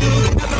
Yeah.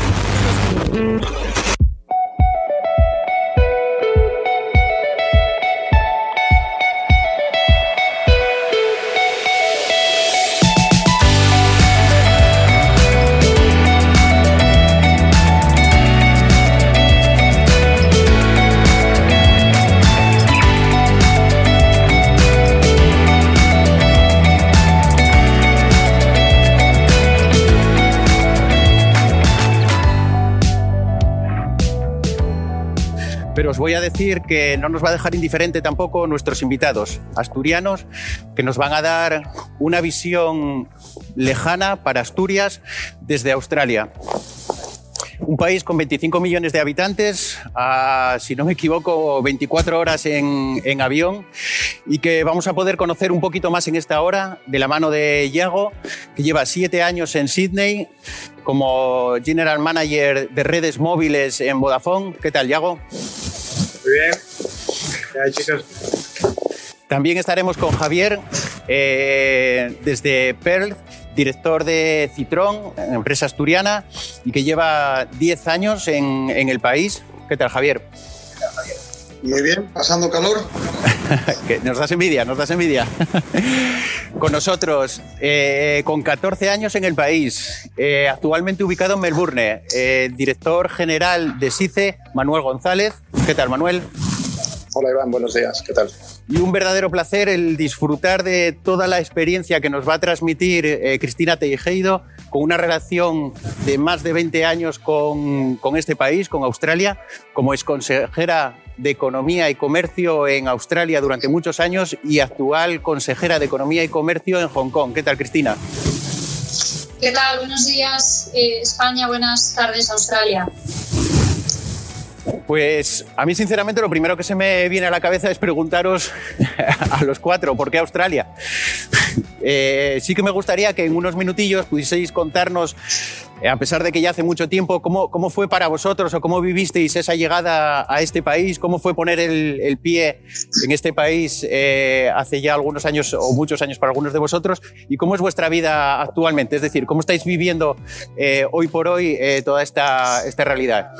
Voy a decir que no nos va a dejar indiferente tampoco nuestros invitados asturianos, que nos van a dar una visión lejana para Asturias desde Australia. Un país con 25 millones de habitantes, a, si no me equivoco, 24 horas en, en, avión y que vamos a poder conocer un poquito más en esta hora de la mano de Iago, que lleva siete años en Sydney como General Manager de redes móviles en Vodafone. ¿Qué tal, Iago? Muy bien. Ya, chicos. También estaremos con Javier eh, desde Perth, director de Citrón, empresa asturiana, y que lleva 10 años en, en el país. ¿Qué tal, Javier? Muy bien, pasando calor. que nos das envidia, nos das envidia. con nosotros, eh, con 14 años en el país, eh, actualmente ubicado en Melbourne, eh, director general de SICE, Manuel González. ¿Qué tal, Manuel? Hola, Iván, buenos días, ¿qué tal? Y un verdadero placer el disfrutar de toda la experiencia que nos va a transmitir eh, Cristina Teijeiro, con una relación de más de 20 años con, con este país, con Australia, como es consejera de Economía y Comercio en Australia durante muchos años y actual consejera de Economía y Comercio en Hong Kong. ¿Qué tal, Cristina? ¿Qué tal? Buenos días, eh, España. Buenas tardes, Australia. Pues a mí, sinceramente, lo primero que se me viene a la cabeza es preguntaros a los cuatro, ¿por qué Australia? Eh, sí que me gustaría que en unos minutillos pudieseis contarnos, eh, a pesar de que ya hace mucho tiempo, cómo, cómo, fue para vosotros o cómo vivisteis esa llegada a este país, cómo fue poner el, pie en este país eh, hace ya algunos años o muchos años para algunos de vosotros y cómo es vuestra vida actualmente, es decir, cómo estáis viviendo hoy por hoy toda esta, esta realidad.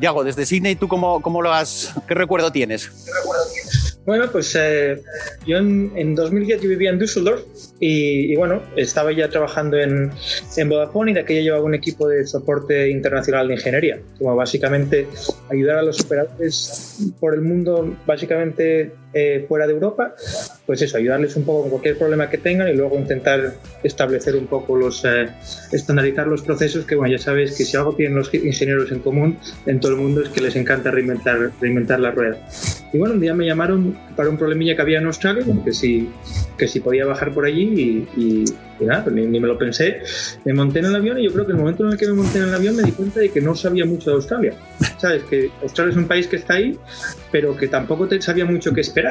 Yago, desde Sydney, ¿tú cómo, cómo lo has, qué recuerdo tienes? ¿Qué recuerdo tienes? Bueno, pues eh, yo en, en, 2010 yo vivía en Düsseldorf y, y bueno, estaba ya trabajando en, en, Vodafone y de aquella llevaba un equipo de soporte internacional de ingeniería, como básicamente ayudar a los operadores por el mundo, básicamente eh, fuera de Europa, pues eso, ayudarles un poco con cualquier problema que tengan y luego intentar establecer un poco los, eh, estandarizar los procesos que, bueno, ya sabes que si algo tienen los ingenieros en común en todo el mundo es que les encanta reinventar, reinventar la rueda. Y bueno, un día me llamaron para un problemilla que había en Australia, que si, que si podía bajar por allí y, y, y nada, pues ni, ni, me lo pensé. Me monté en el avión y yo creo que el momento en el que me monté en el avión me di cuenta de que no sabía mucho de Australia. ¿Sabes? Que Australia es un país que está ahí, pero que tampoco te sabía mucho qué esperar.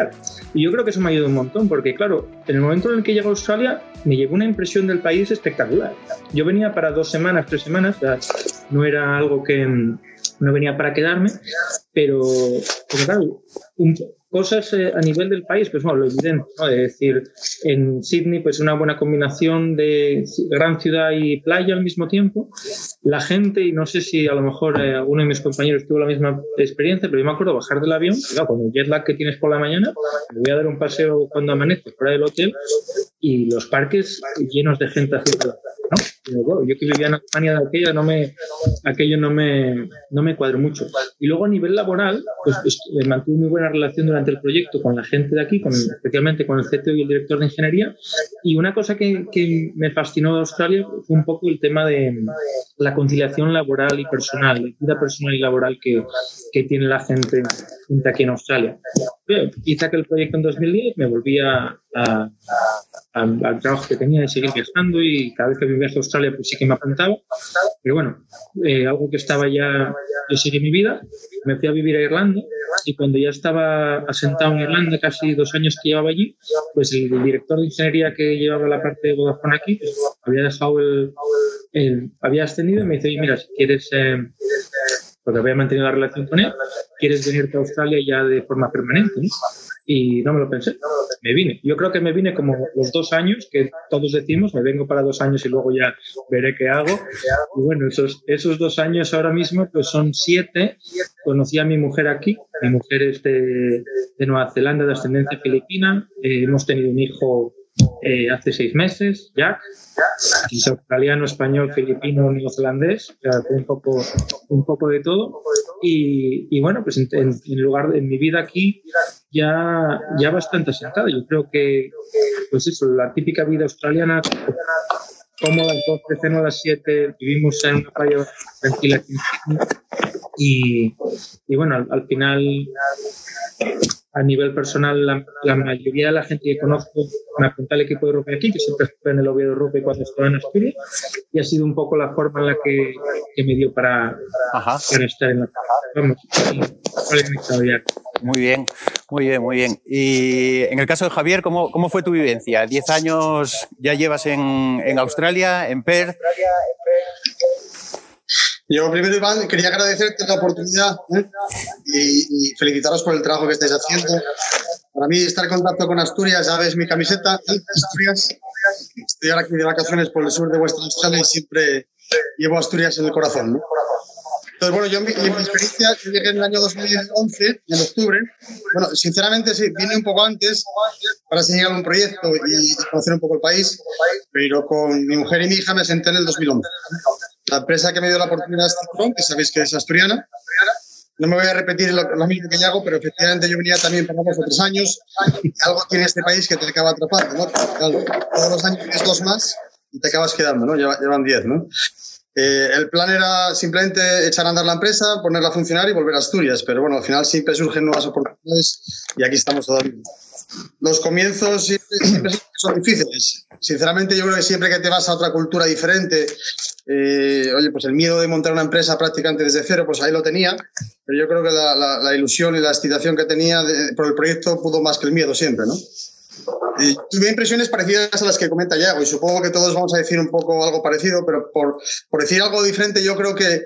Y yo creo que eso me ayudó un montón, porque claro, en el momento en el que llego a Australia me llegó una impresión del país espectacular. Yo venía para dos semanas, tres semanas, no era algo que no venía para quedarme, pero, pero claro, un, cosas eh, a nivel del país, pues bueno, lo evidente, ¿no? Es decir, en Sydney, pues una buena combinación de gran ciudad y playa al mismo tiempo. La gente, y no sé si a lo mejor eh, alguno de mis compañeros tuvo la misma experiencia, pero yo me acuerdo bajar del avión, claro, con el jet lag que tienes por la mañana, me voy a dar un paseo cuando amanece fuera del hotel y los parques llenos de gente haciendo ¿no? Pero, bueno, yo que vivía en Alemania de aquella, no me, aquello no me, no me cuadró mucho. Y luego a nivel laboral, pues, pues mantuve muy buena relación durante el proyecto con la gente de aquí, con, especialmente con el CTO y el director de ingeniería. Y una cosa que, que me fascinó de Australia fue un poco el tema de la conciliación laboral y personal, la vida personal y laboral que, que tiene la gente, gente aquí en Australia. Hice aquel proyecto en 2010, me volví a, a, al, al, trabajo que tenía de seguir viajando y cada vez que viaje a Australia pues sí que me apuntaba. Pero bueno, eh, algo que estaba ya, yo seguí mi vida, me fui a vivir a Irlanda y cuando ya estaba asentado en Irlanda, casi dos años que llevaba allí, pues el, director de ingeniería que llevaba la parte de Vodafone aquí, pues, había dejado el, el, había ascendido y me dice, mira, si quieres... Eh, porque había mantenido la relación con él, quieres venirte a Australia ya de forma permanente, ¿no? Y no me lo pensé, me vine. Yo creo que me vine como los dos años que todos decimos, me vengo para dos años y luego ya veré qué hago. Y bueno, esos, esos dos años ahora mismo pues son siete. Conocí a mi mujer aquí, mi mujer es de, de Nueva Zelanda, de ascendencia filipina. Eh, hemos tenido un hijo eh, hace seis meses, Jack. Es australiano, español, filipino, neozelandés, un poco, un poco de todo. Y, y bueno, pues en, en, lugar de en mi vida aquí ya, ya bastante asentada. Yo creo que, pues eso, la típica vida australiana, como las 2, ceno a las 7, vivimos en una playa tranquila y, y bueno, al, al final a nivel personal, la, la, mayoría de la gente que conozco me apunta al equipo de rugby aquí, que siempre estuve en el Oviedo Rugby cuando estaba en Asturias, y ha sido un poco la forma en la que, que me dio para, para, estar en la Vamos, Muy bien, muy bien, muy bien. Y en el caso de Javier, ¿cómo, cómo fue tu vivencia? ¿Diez años ya llevas en, en Australia, en Perth? Yo primero, Iván, quería agradecerte la oportunidad ¿eh? y, felicitaros por el trabajo que estáis haciendo. Para mí, estar en contacto con Asturias, ya ves mi camiseta, ¿eh? Asturias. Estoy ahora aquí de vacaciones por el sur de Western Australia y siempre llevo Asturias en el corazón. Entonces, bueno, yo en mi, en mi, experiencia, yo llegué en el año 2011, en octubre. Bueno, sinceramente sí, vine un poco antes para enseñar un proyecto y, conocer un poco el país, pero con mi mujer y mi hija me senté en el 2011. La empresa que me dio la oportunidad es Ciclón, que sabéis que es asturiana. No me voy a repetir lo, lo, mismo que ya hago, pero efectivamente yo venía también para hace tres años. Y algo tiene este país que te acaba atrapando, ¿no? Claro, todos los años tienes dos más y te acabas quedando, ¿no? Llevan diez, ¿no? Eh, el plan era simplemente echar a andar la empresa, ponerla a funcionar y volver a Asturias, pero bueno, al final siempre surgen nuevas oportunidades y aquí estamos todavía. Los comienzos siempre, son difíciles. Sinceramente, yo creo que siempre que te vas a otra cultura diferente, eh, oye, pues el miedo de montar una empresa prácticamente desde cero, pues ahí lo tenía, pero yo creo que la, ilusión y la excitación que tenía por el proyecto pudo más que el miedo siempre, ¿no? Tuve impresiones parecidas a las que comenta Yago y supongo que todos vamos a decir un poco algo parecido, pero por, por decir algo diferente, yo creo que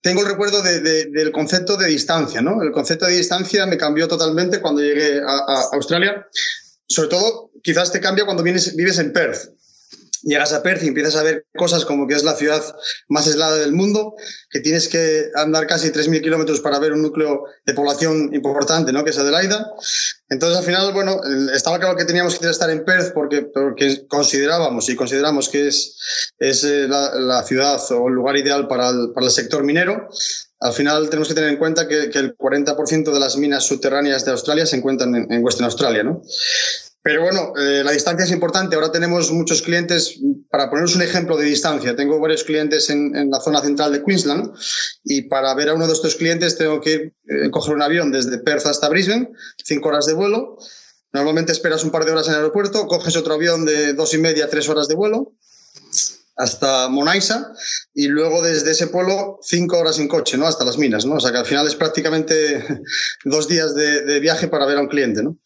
tengo el recuerdo de, de, del concepto de distancia, ¿no? El concepto de distancia me cambió totalmente cuando llegué a, a Australia. Sobre todo, quizás te cambia cuando vienes, vives en Perth llegas a Perth y empiezas a ver cosas como que es la ciudad más aislada del mundo, que tienes que andar casi 3.000 kilómetros para ver un núcleo de población importante, ¿no? que es Adelaida. Entonces, al final, bueno, estaba claro que teníamos que estar en Perth porque, considerábamos y consideramos que es, es eh, la, ciudad o el lugar ideal para el, para el sector minero. Al final tenemos que tener en cuenta que, que el 40% de las minas subterráneas de Australia se encuentran en, en Western Australia, ¿no? Pero bueno, eh, la distancia es importante. Ahora tenemos muchos clientes, para poneros un ejemplo de distancia, tengo varios clientes en, la zona central de Queensland y para ver a uno de estos clientes tengo que eh, coger un avión desde Perth hasta Brisbane, cinco horas de vuelo. Normalmente esperas un par de horas en el aeropuerto, coges otro avión de dos y media, tres horas de vuelo hasta Monaisa y luego desde ese pueblo cinco horas en coche, ¿no? Hasta las minas, ¿no? O sea que al final es prácticamente dos días de, de viaje para ver a un cliente, ¿no?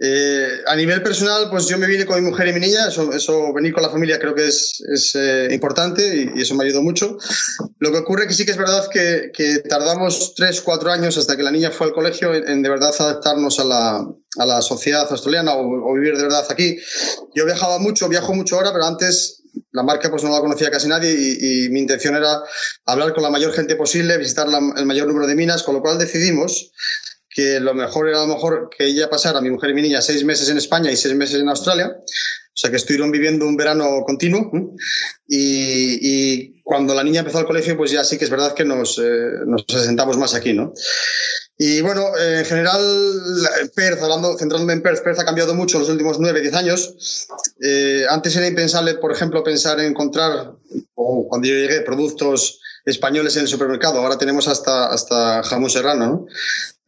Eh, a nivel personal, pues yo me vine con mi mujer y mi niña, eso, eso venir con la familia creo que es, es eh, importante y, y, eso me ayudó mucho. Lo que ocurre que sí que es verdad que, que tardamos tres, cuatro años hasta que la niña fue al colegio en, en de verdad adaptarnos a la, a la sociedad australiana o, o, vivir de verdad aquí. Yo viajaba mucho, viajo mucho ahora, pero antes la marca pues no la conocía casi nadie y, y mi intención era hablar con la mayor gente posible, visitar la, el mayor número de minas, con lo cual decidimos que lo mejor era a lo mejor que ella pasara, mi mujer y mi niña, seis meses en España y seis meses en Australia. O sea, que estuvieron viviendo un verano continuo. Y, y cuando la niña empezó al colegio, pues ya sí que es verdad que nos, eh, nos asentamos más aquí, ¿no? Y bueno, eh, en general, Perth, hablando, centrándome en Perth, Perth ha cambiado mucho en los últimos nueve, diez años. Eh, antes era impensable, por ejemplo, pensar en encontrar, o cuando yo llegué, productos españoles en el supermercado. Ahora tenemos hasta, hasta jamón serrano, ¿no?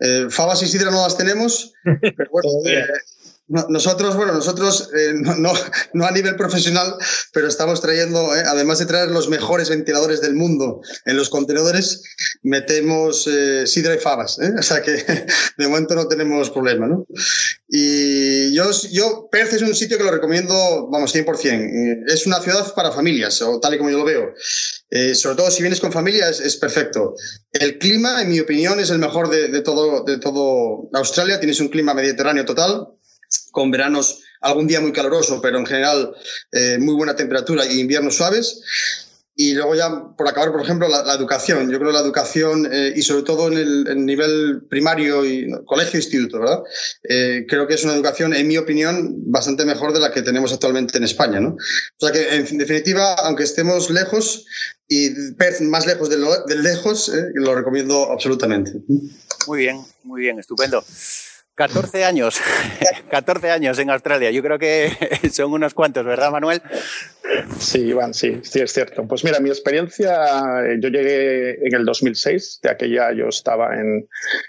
Eh, fabas y sidra no las tenemos, pero bueno, eh, nosotros, bueno, nosotros eh, no, no, a nivel profesional, pero estamos trayendo, eh, además de traer los mejores ventiladores del mundo en los contenedores, metemos eh, sidra y fabas. ¿eh? O sea que de momento no tenemos problema. ¿no? Y yo, yo, Perth es un sitio que lo recomiendo, vamos, 100%. Es una ciudad para familias, o tal y como yo lo veo. Eh, sobre todo si vienes con familia es, perfecto. El clima, en mi opinión, es el mejor de, todo, de todo Australia. Tienes un clima mediterráneo total, con veranos algún día muy caluroso, pero en general eh, muy buena temperatura y inviernos suaves. Y luego ya, por acabar, por ejemplo, la, educación. Yo creo la educación, eh, y sobre todo en el, nivel primario y colegio instituto, ¿verdad? Eh, creo que es una educación, en mi opinión, bastante mejor de la que tenemos actualmente en España, ¿no? O sea que, en definitiva, aunque estemos lejos y más lejos de, de lejos, eh, lo recomiendo absolutamente. Muy bien, muy bien, estupendo. 14 años, 14 años en Australia. Yo creo que son unos cuantos, ¿verdad, Manuel? Sí, Iván, sí, sí, es cierto. Pues mira, mi experiencia, yo llegué en el 2006, de aquella yo estaba en,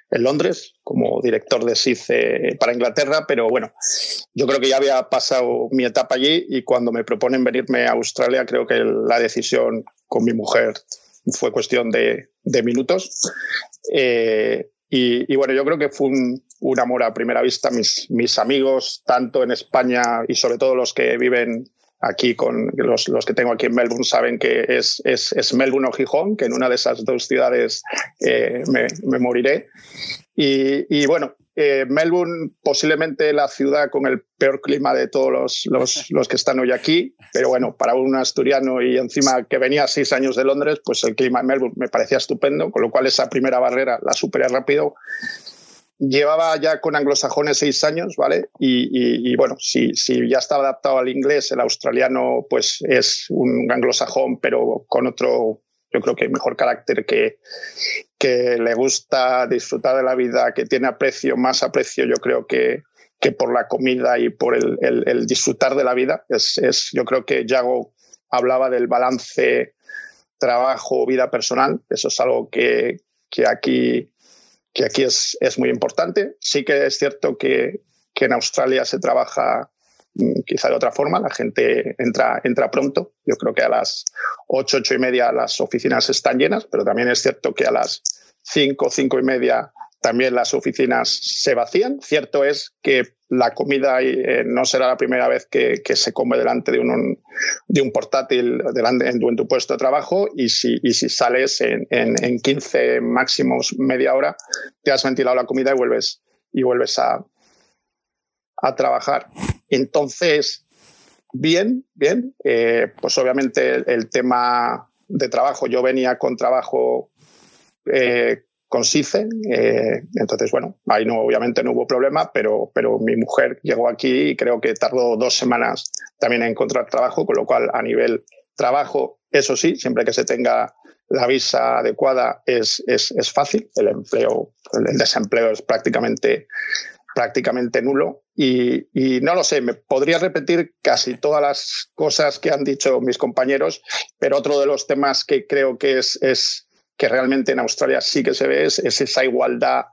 en Londres como director de SICE para Inglaterra, pero bueno, yo creo que ya había pasado mi etapa allí y cuando me proponen venirme a Australia, creo que la decisión con mi mujer fue cuestión de, de minutos. Eh, y, bueno, yo creo que fue un, amor a primera vista. Mis, mis amigos, tanto en España y sobre todo los que viven aquí con los, los, que tengo aquí en Melbourne saben que es, es, es Melbourne o Gijón, que en una de esas dos ciudades eh, me, me, moriré. Y, y bueno, eh, Melbourne posiblemente la ciudad con el peor clima de todos los, los, los, que están hoy aquí, pero bueno, para un asturiano y encima que venía seis años de Londres, pues el clima en Melbourne me parecía estupendo, con lo cual esa primera barrera la superé rápido llevaba ya con anglosajones seis años, ¿vale? Y, bueno, si, ya estaba adaptado al inglés, el australiano pues es un anglosajón, pero con otro, yo creo que mejor carácter que, le gusta disfrutar de la vida, que tiene aprecio, más aprecio, yo creo que, que por la comida y por el, disfrutar de la vida. Es, yo creo que Yago hablaba del balance trabajo-vida personal. Eso es algo que, que aquí que aquí es, es muy importante. Sí que es cierto que, que en Australia se trabaja mm, quizá de otra forma, la gente entra, entra pronto. Yo creo que a las ocho, ocho y media las oficinas están llenas, pero también es cierto que a las cinco, cinco y media también las oficinas se vacían. Cierto es que la comida eh, no será la primera vez que, se come delante de un, de un portátil delante, en, tu, en tu puesto de trabajo y si, y si sales en, en, 15 máximos media hora, te has ventilado la comida y vuelves, y vuelves a, a trabajar. Entonces, bien, bien, eh, pues obviamente el, tema de trabajo, yo venía con trabajo eh, con SICE. Eh, entonces, bueno, ahí no, obviamente no hubo problema, pero, pero mi mujer llegó aquí y creo que tardó dos semanas también en encontrar trabajo, con lo cual a nivel trabajo, eso sí, siempre que se tenga la visa adecuada es, es, es fácil. El empleo, el desempleo es prácticamente prácticamente nulo y, no lo sé, me podría repetir casi todas las cosas que han dicho mis compañeros, pero otro de los temas que creo que es, es que realmente en Australia sí que se ve es, esa igualdad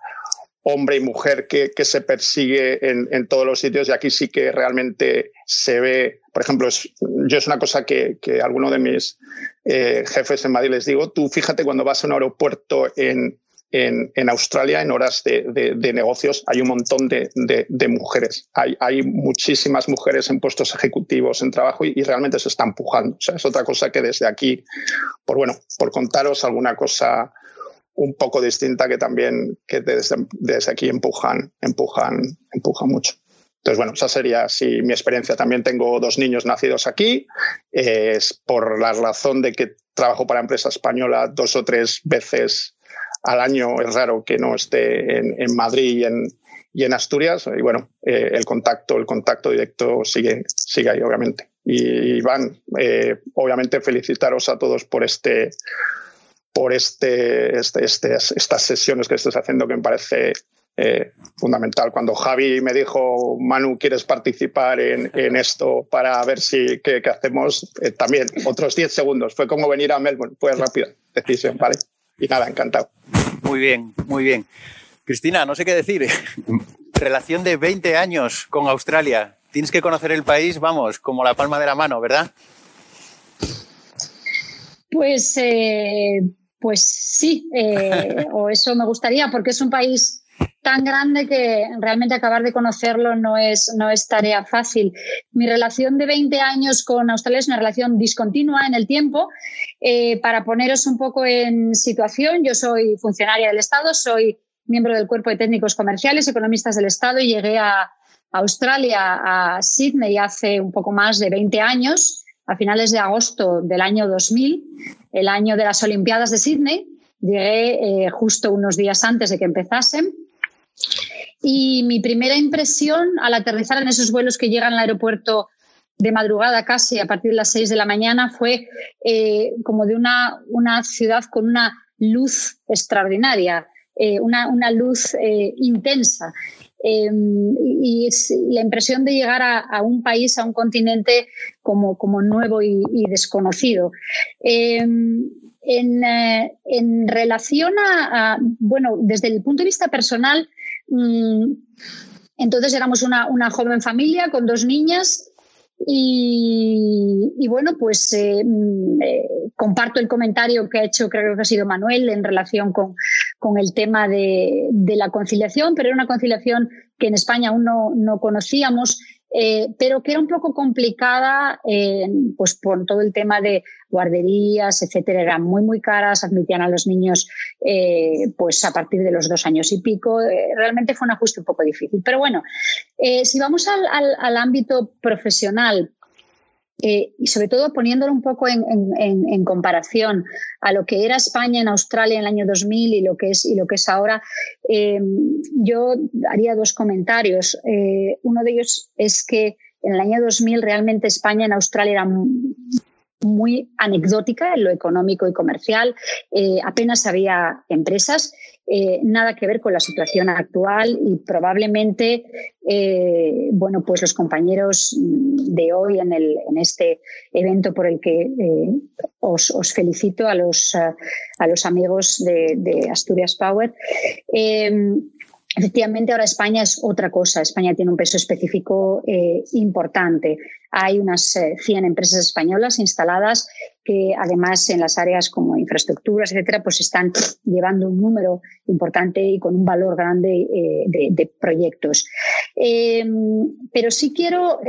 hombre y mujer que, que se persigue en, en, todos los sitios. Y aquí sí que realmente se ve, por ejemplo, yo es una cosa que, que alguno de mis eh, jefes en Madrid les digo, tú fíjate cuando vas a un aeropuerto en, en, en Australia, en horas de, de, de, negocios, hay un montón de, de mujeres. Hay, hay, muchísimas mujeres en puestos ejecutivos, en trabajo, y, y, realmente se está empujando. O sea, es otra cosa que desde aquí, por bueno, por contaros alguna cosa un poco distinta que también que desde, desde aquí empujan, empujan, empujan mucho. Entonces, bueno, esa sería así mi experiencia. También tengo dos niños nacidos aquí. Es por la razón de que trabajo para empresa española dos o tres veces al año es raro que no esté en, Madrid y en, y en, Asturias. Y bueno, eh, el contacto, el contacto directo sigue, sigue ahí, obviamente. Y Iván, eh, obviamente felicitaros a todos por este por este, este, este, estas sesiones que estés haciendo que me parece eh, fundamental. Cuando Javi me dijo, Manu, ¿quieres participar en, en esto para ver si qué hacemos? también, otros 10 segundos. Fue como venir a Melbourne, fue rápida decisión, ¿vale? Y nada, encantado. Muy bien, muy bien. Cristina, no sé qué decir. Relación de 20 años con Australia. Tienes que conocer el país, vamos, como la palma de la mano, ¿verdad? Pues, eh, pues sí, eh, o eso me gustaría, porque es un país tan grande que realmente acabar de conocerlo no es, no es tarea fácil. Mi relación de 20 años con Australia es una relación discontinua en el tiempo. Eh, para poneros un poco en situación, yo soy funcionaria del Estado, soy miembro del Cuerpo de Técnicos Comerciales, Economistas del Estado y llegué a Australia, a Sydney, hace un poco más de 20 años, a finales de agosto del año 2000, el año de las Olimpiadas de Sydney. Llegué eh, justo unos días antes de que empezasen. Y mi primera impresión al aterrizar en esos vuelos que llegan al aeropuerto de madrugada casi a partir de las 6 de la mañana fue eh, como de una, una, ciudad con una luz extraordinaria, eh, una, una, luz intensa. Em, y, la impresión de llegar a, un país, a un continente como, como nuevo y, desconocido. Em, eh, en, relación a, bueno, desde el punto de vista personal, entonces éramos una, joven familia con dos niñas y, bueno, pues eh, mm, eh, comparto el comentario que ha hecho, creo que ha sido Manuel, en relación con, el tema de, la conciliación, pero era una conciliación que en España aún no conocíamos eh, pero que era un poco complicada eh, pues por todo el tema de guarderías, etcétera, eran muy muy caras, admitían a los niños eh, pues a partir de los dos años y pico, realmente fue un ajuste un poco difícil. Pero bueno, si vamos al, ámbito profesional, eh, y sobre todo poniéndolo un poco en, comparación a lo que era España en Australia en el año 2000 y lo que es, y lo que es ahora, eh, yo haría dos comentarios. Eh, uno de ellos es que en el año 2000 realmente España en Australia era muy anecdótica en lo económico y comercial. apenas había empresas eh, nada que ver con la situación actual y probablemente, eh, bueno, pues los compañeros de hoy en, el, en este evento por el que eh, os, felicito a los, a los amigos de, Asturias Power. Efectivamente, ahora España es otra cosa. España tiene un peso específico importante. Hay unas 100 eh, empresas españolas instaladas que, además, en las áreas como infraestructuras, etcétera, pues están llevando un número importante y con un valor grande eh, de, proyectos. Em, pero sí quiero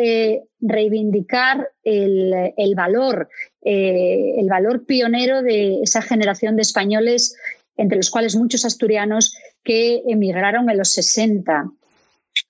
reivindicar el, el valor, el valor pionero de esa generación de españoles entre los cuales muchos asturianos que emigraron en los 60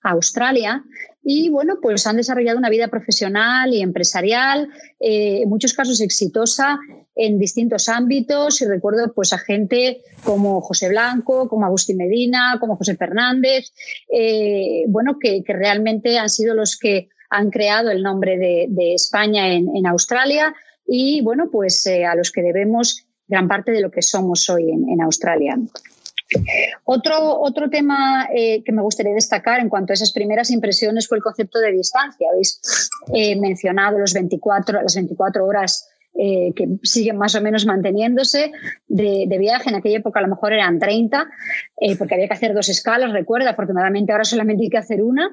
a Australia y bueno, pues han desarrollado una vida profesional y empresarial, eh, en muchos casos exitosa en distintos ámbitos y recuerdo pues a gente como José Blanco, como Agustín Medina, como José Fernández, eh, bueno, que, realmente han sido los que han creado el nombre de, España en, Australia y bueno, pues eh, a los que debemos gran parte de lo que somos hoy en, Australia. Otro, otro tema eh, que me gustaría destacar en cuanto a esas primeras impresiones fue el concepto de distancia. Habéis eh, mencionado los 24, las 24 horas eh, que siguen más o menos manteniéndose de, viaje. En aquella época a lo mejor eran 30, porque había que hacer dos escalas, recuerda. Afortunadamente ahora solamente hay que hacer una.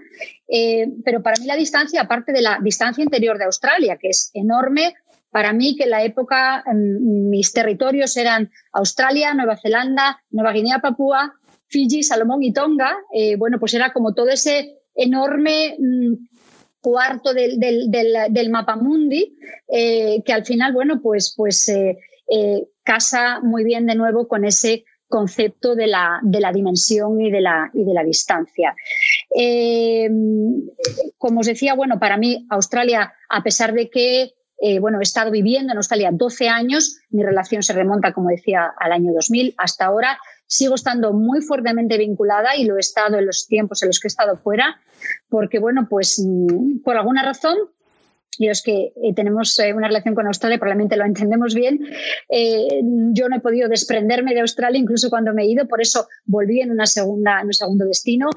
pero para mí la distancia, aparte de la distancia interior de Australia, que es enorme, para mí, que en la época mis territorios eran Australia, Nueva Zelanda, Nueva Guinea, Papúa, Fiji, Salomón y Tonga, eh, bueno, pues era como todo ese enorme mm, cuarto del, del, mapa mundi, eh, que al final, bueno, pues, pues eh, casa muy bien de nuevo con ese concepto de la, de la dimensión y de la, y de la distancia. como os decía, bueno, para mí Australia, a pesar de que eh, bueno, he estado viviendo en Australia 12 años, mi relación se remonta, como decía, al año 2000. Hasta ahora sigo estando muy fuertemente vinculada y lo he estado en los tiempos en los que he estado fuera, porque, bueno, pues mm, por alguna razón y los que eh, tenemos eh, una relación con Australia probablemente lo entendemos bien. yo no he podido desprenderme de Australia incluso cuando me he ido, por eso volví en, en un segundo destino.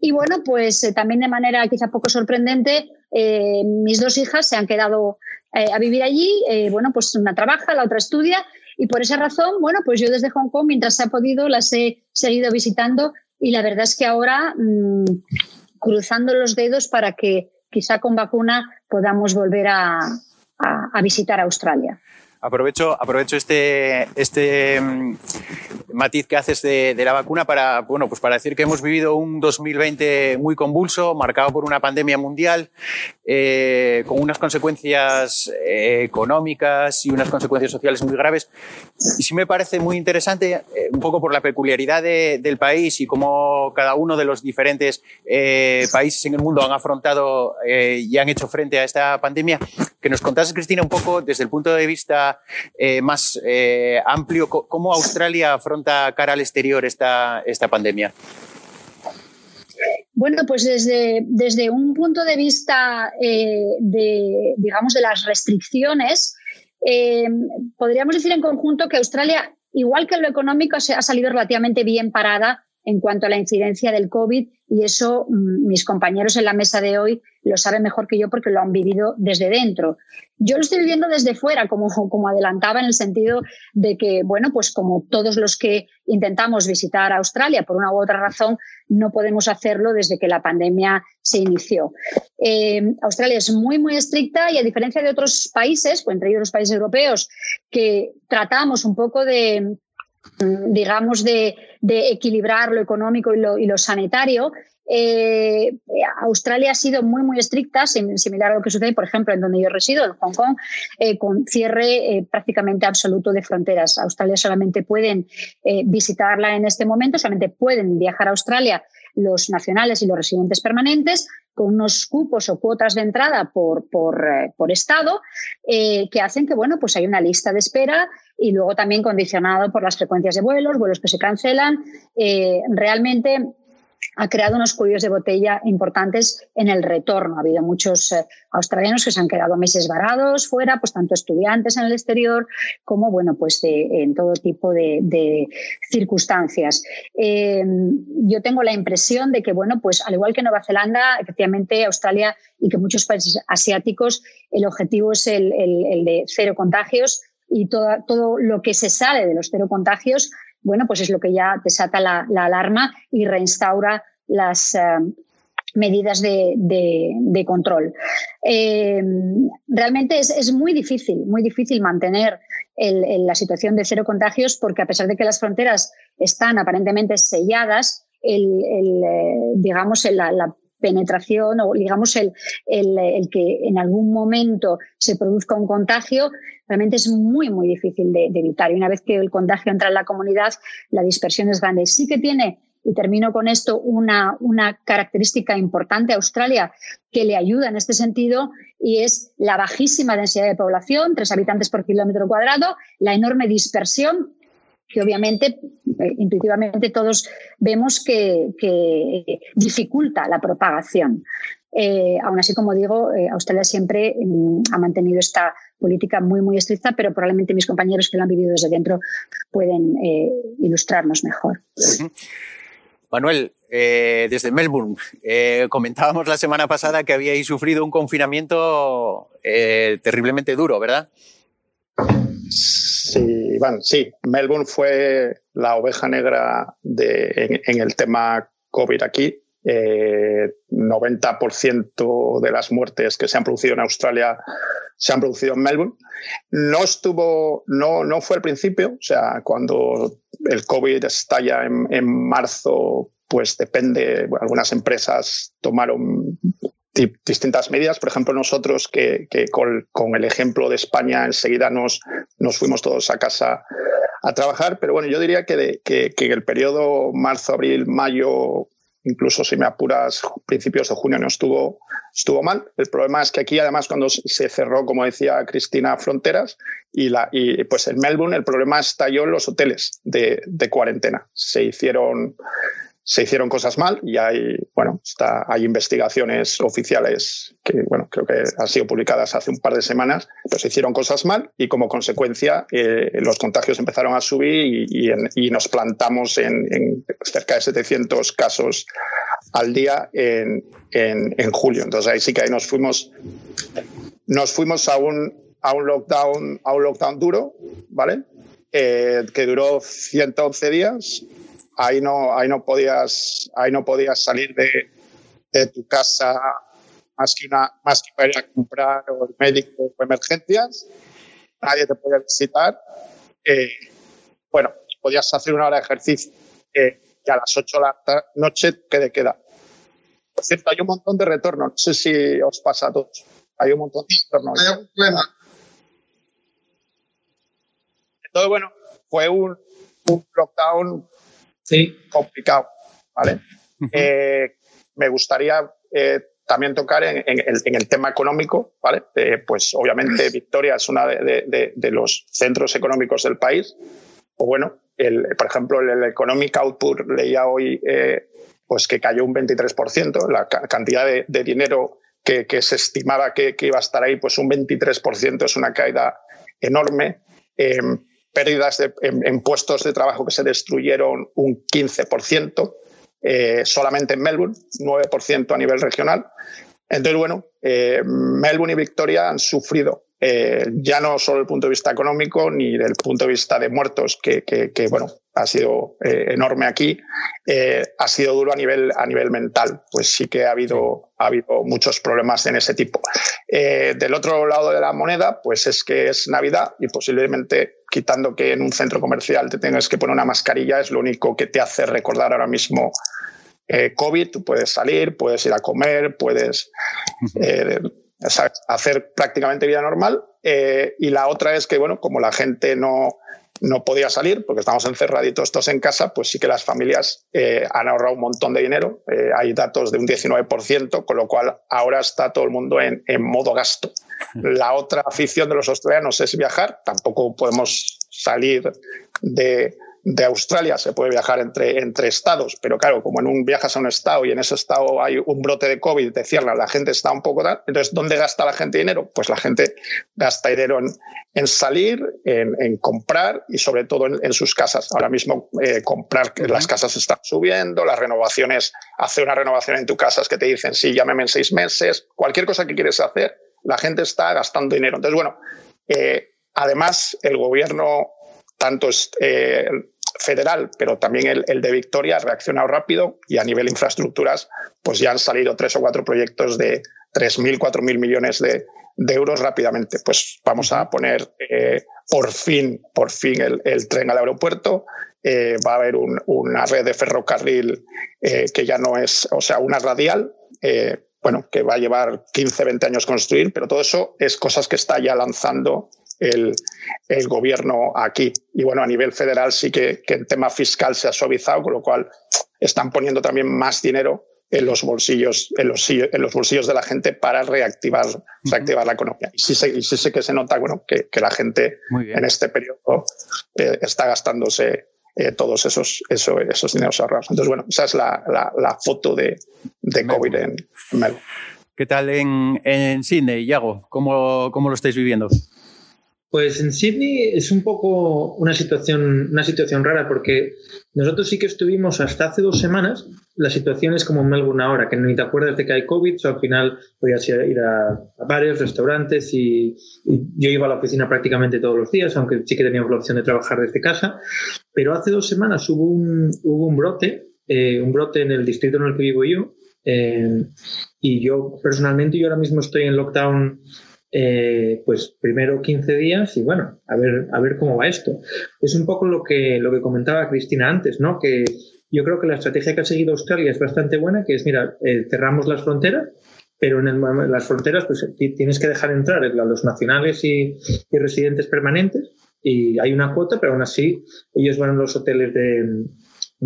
Y bueno, pues también de manera quizá poco sorprendente, mis dos hijas se han quedado eh, a vivir allí. Eh, bueno, pues una trabaja, la otra estudia y por esa razón, bueno, pues yo desde Hong Kong, mientras se ha podido, las he seguido visitando y la verdad es que ahora mm, cruzando los dedos para que quizá con vacuna podamos volver a, a visitar Australia. Aprovecho, aprovecho este, este, mm, matiz que haces de, la vacuna para, bueno, pues para decir que hemos vivido un 2020 muy convulso, marcado por una pandemia mundial, eh, con unas consecuencias eh, económicas y unas consecuencias sociales muy graves. Y sí me parece muy interesante, un poco por la peculiaridad del país y cómo cada uno de los diferentes países en el mundo han afrontado y han hecho frente a esta pandemia, que nos contases, Cristina, un poco desde el punto de vista más amplio, cómo Australia afronta cara al exterior esta, esta pandemia? Bueno, pues desde, desde un punto de vista eh, de, digamos, de las restricciones, eh, podríamos decir en conjunto que Australia, igual que en lo económico, se ha salido relativamente bien parada en cuanto a la incidencia del COVID y eso mm, mis compañeros en la mesa de hoy lo saben mejor que yo porque lo han vivido desde dentro. Yo lo estoy viviendo desde fuera, como, como adelantaba, en el sentido de que, bueno, pues como todos los que intentamos visitar Australia por una u otra razón, no podemos hacerlo desde que la pandemia se inició. Eh, Australia es muy, muy estricta y a diferencia de otros países, pues entre ellos los países europeos, que tratamos un poco de digamos, de, equilibrar lo económico y lo, sanitario, eh, Australia ha sido muy, muy estricta, similar a lo que sucede, por ejemplo, en donde yo resido, en Hong Kong, eh, con cierre eh, prácticamente absoluto de fronteras. Australia solamente pueden visitarla en este momento, solamente pueden viajar a Australia los nacionales y los residentes permanentes, con unos cupos o cuotas de entrada por, por, por estado, que hacen que, bueno, pues hay una lista de espera y luego también condicionado por las frecuencias de vuelos, vuelos que se cancelan. Eh, realmente ha creado unos cuellos de botella importantes en el retorno. Ha habido muchos eh, australianos que se han quedado meses varados fuera, pues tanto estudiantes en el exterior como, bueno, pues en todo tipo de, circunstancias. Eh, yo tengo la impresión de que, bueno, pues al igual que Nueva Zelanda, efectivamente Australia y que muchos países asiáticos, el objetivo es el de cero contagios y todo, lo que se sale de los cero contagios, bueno, pues es lo que ya desata la, alarma y reinstaura las eh, medidas de, control. Eh, realmente es, muy difícil, muy difícil mantener la situación de cero contagios porque a pesar de que las fronteras están aparentemente selladas, el, eh, digamos, la, penetración o digamos el, que en algún momento se produzca un contagio realmente es muy, muy difícil de, evitar. Y una vez que el contagio entra en la comunidad, la dispersión es grande. Sí que tiene, y termino con esto, una, una característica importante a Australia que le ayuda en este sentido y es la bajísima densidad de población, tres habitantes por kilómetro cuadrado, la enorme dispersión que obviamente eh, intuitivamente todos vemos que, dificulta la propagación. Eh, aún así, como digo, eh, Australia siempre mm, ha mantenido esta política muy, muy estricta, pero probablemente mis compañeros que lo han vivido desde dentro pueden ilustrarnos mejor. Manuel, desde Melbourne, comentábamos la semana pasada que habíais sufrido un confinamiento terriblemente duro, ¿verdad? Sí, bueno, sí. Melbourne fue la oveja negra de, en, el tema COVID aquí. 90% eh, de las muertes que se han producido en Australia se han producido en Melbourne. No estuvo, no, no fue al principio, o sea, cuando el COVID estalla en, en marzo, pues depende, algunas empresas tomaron distintas medidas. Por ejemplo, nosotros que, con, el ejemplo de España enseguida nos, nos fuimos todos a casa a trabajar, pero bueno, yo diría que, que, que el periodo marzo, abril, mayo, incluso si me apuras, principios de junio no estuvo, estuvo mal. El problema es que aquí, además, cuando se cerró, como decía Cristina, fronteras, y, la, y pues en Melbourne el problema estalló en los hoteles de, de cuarentena. Se hicieron se hicieron cosas mal y hay, bueno, está, hay investigaciones oficiales que, bueno, creo que han sido publicadas hace un par de semanas, pero se hicieron cosas mal y como consecuencia eh, los contagios empezaron a subir y, nos plantamos en, cerca de 700 casos al día en, en, julio. Entonces ahí sí que nos fuimos, nos fuimos a un, a un lockdown, a un lockdown duro, ¿vale? Eh, que duró 111 días ahí no, ahí no podías, ahí no podías salir de, de tu casa más que, una, más que para ir a comprar o el médico o emergencias. Nadie te podía visitar. Eh, bueno, podías hacer una hora de ejercicio eh, y a las 8 de la noche, ¿qué te queda? Por cierto, hay un montón de retornos. No sé si os pasa a todos. Hay un montón de retornos. Hay algún problema. Entonces, bueno, fue un, un lockdown Sí, complicado. ¿vale? Eh, me gustaría eh, también tocar en, en el, en el tema económico. ¿vale? Eh, pues obviamente Victoria es uno de, de- de- de los centros económicos del país. O bueno, el, por ejemplo, el, el Economic Output leía hoy pues que cayó un 23%, la ca- cantidad de, de dinero que, que se estimaba que, que iba a estar ahí, pues un 23% es una caída enorme. Pérdidas de- en, en puestos de trabajo que se destruyeron un 15%, eh, solamente en Melbourne, 9% a nivel regional. Entonces, bueno, eh, Melbourne y Victoria han sufrido eh, ya no solo desde el punto de vista económico ni del punto de vista de muertos, que, que- que, bueno, ha sido eh, enorme aquí, eh, ha sido duro a nivel, a nivel mental. Pues sí que ha habido, ha habido muchos problemas en ese tipo. Eh, del otro lado de la moneda, pues es que es Navidad y posiblemente quitando que en un centro comercial te tengas que poner una mascarilla es lo único que te hace recordar ahora mismo eh, COVID. Tú puedes salir, puedes ir a comer, puedes eh, hacer prácticamente vida normal. Eh, y la otra es que, bueno, como la gente no, no podía salir porque estamos encerraditos todos en casa, pues sí que las familias eh, han ahorrado un montón de dinero. Eh, hay datos de un 19%, con lo cual ahora está todo el mundo en, en modo gasto. La otra afición de los australianos es viajar. Tampoco podemos salir de, de Australia, se puede viajar entre, entre estados, pero claro, como en un viajas a un estado y en ese estado hay un brote de COVID, te cierran, la gente está un poco tal. Entonces, ¿dónde gasta la gente dinero? Pues la gente gasta dinero en, en salir, en, en comprar y sobre todo en, en sus casas. Ahora mismo eh, comprar, que las casas están subiendo, las renovaciones, hacer una renovación en tu casa es que te dicen, sí, llámeme en seis meses, cualquier cosa que quieres hacer, la gente está gastando dinero. Entonces, bueno, eh, además el gobierno, tanto eh, federal, pero también el, el, de Victoria ha reaccionado rápido y a nivel infraestructuras, pues ya han salido tres o cuatro proyectos de 3.000, 4.000 millones de, de, euros rápidamente. Pues vamos a poner eh, por fin, por fin el, el tren al aeropuerto. Eh, va a haber un, una red de ferrocarril eh, que ya no es, o sea, una radial. Bueno, que va a llevar 15, 20 años construir, pero todo eso es cosas que está ya lanzando el, el, gobierno aquí. Y bueno, a nivel federal sí que, que el tema fiscal se ha suavizado, con lo cual están poniendo también más dinero en los bolsillos, en los, en los bolsillos de la gente para reactivar, uh -huh. reactivar la economía. Y sí, sí sé que se nota bueno, que, que la gente en este periodo eh, está gastándose eh, todos esos, esos, esos dineros ahorrados. Entonces, bueno, esa es la, la, la foto de, de COVID en, en Melbourne. ¿Qué tal en, en Sydney, Iago? ¿Cómo, ¿Cómo lo estáis viviendo? Pues en Sydney es un poco una situación, una situación rara porque nosotros sí que estuvimos hasta hace dos semanas. La situación es como en Melbourne ahora, que ni te acuerdas de que hay COVID, o al final podías ir a, a bares, restaurantes y, y, yo iba a la oficina prácticamente todos los días, aunque sí que teníamos la opción de trabajar desde casa. Pero hace dos semanas hubo un, hubo un brote, eh, un brote en el distrito en el que vivo yo. Eh, y yo personalmente, yo ahora mismo estoy en lockdown eh, pues primero 15 días y bueno, a ver, a ver cómo va esto. Es un poco lo que, lo que comentaba Cristina antes, ¿no? Que yo creo que la estrategia que ha seguido Australia es bastante buena, que es, mira, eh, cerramos las fronteras, pero en las fronteras pues tienes que dejar entrar a los nacionales y, y, residentes permanentes y hay una cuota, pero aún así ellos van a los hoteles de,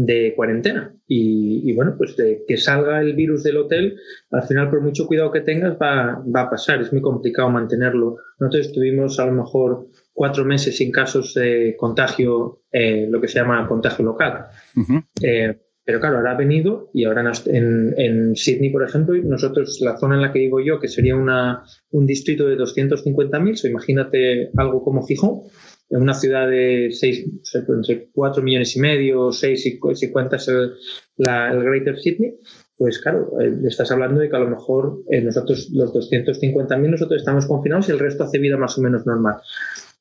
de cuarentena y, y, bueno, pues de que salga el virus del hotel, al final por mucho cuidado que tengas va, va a pasar, es muy complicado mantenerlo. Nosotros estuvimos a lo mejor cuatro meses sin casos de contagio, eh, lo que se llama contagio local. Uh -huh. eh, pero claro, ahora ha venido y ahora en, en, Sydney, por ejemplo, nosotros, la zona en la que vivo yo, que sería una, un distrito de 250.000, so imagínate algo como Gijón, en una ciudad de 6, entre 4 millones y medio, 6 si, si cuentas el, la, el Greater Sydney, pues claro, eh, estás hablando de que a lo mejor eh, nosotros, los 250.000, nosotros estamos confinados y el resto hace vida más o menos normal.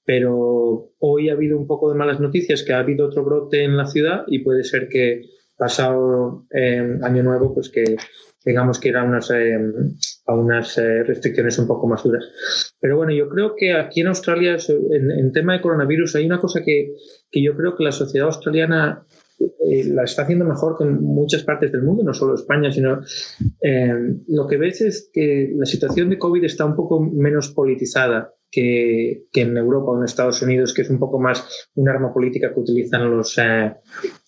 Pero hoy ha habido un poco de malas noticias, que ha habido otro brote en la ciudad y puede ser que pasado eh, año nuevo, pues que, tengamos que ir a unas, eh, a unas eh, restricciones un poco más duras. Pero bueno, yo creo que aquí en Australia, en, en tema de coronavirus, hay una cosa que, que yo creo que la sociedad australiana eh, la está haciendo mejor que en muchas partes del mundo, no solo España, sino eh, lo que ves es que la situación de COVID está un poco menos politizada que, que, en Europa o en Estados Unidos, que es un poco más un arma política que utilizan los,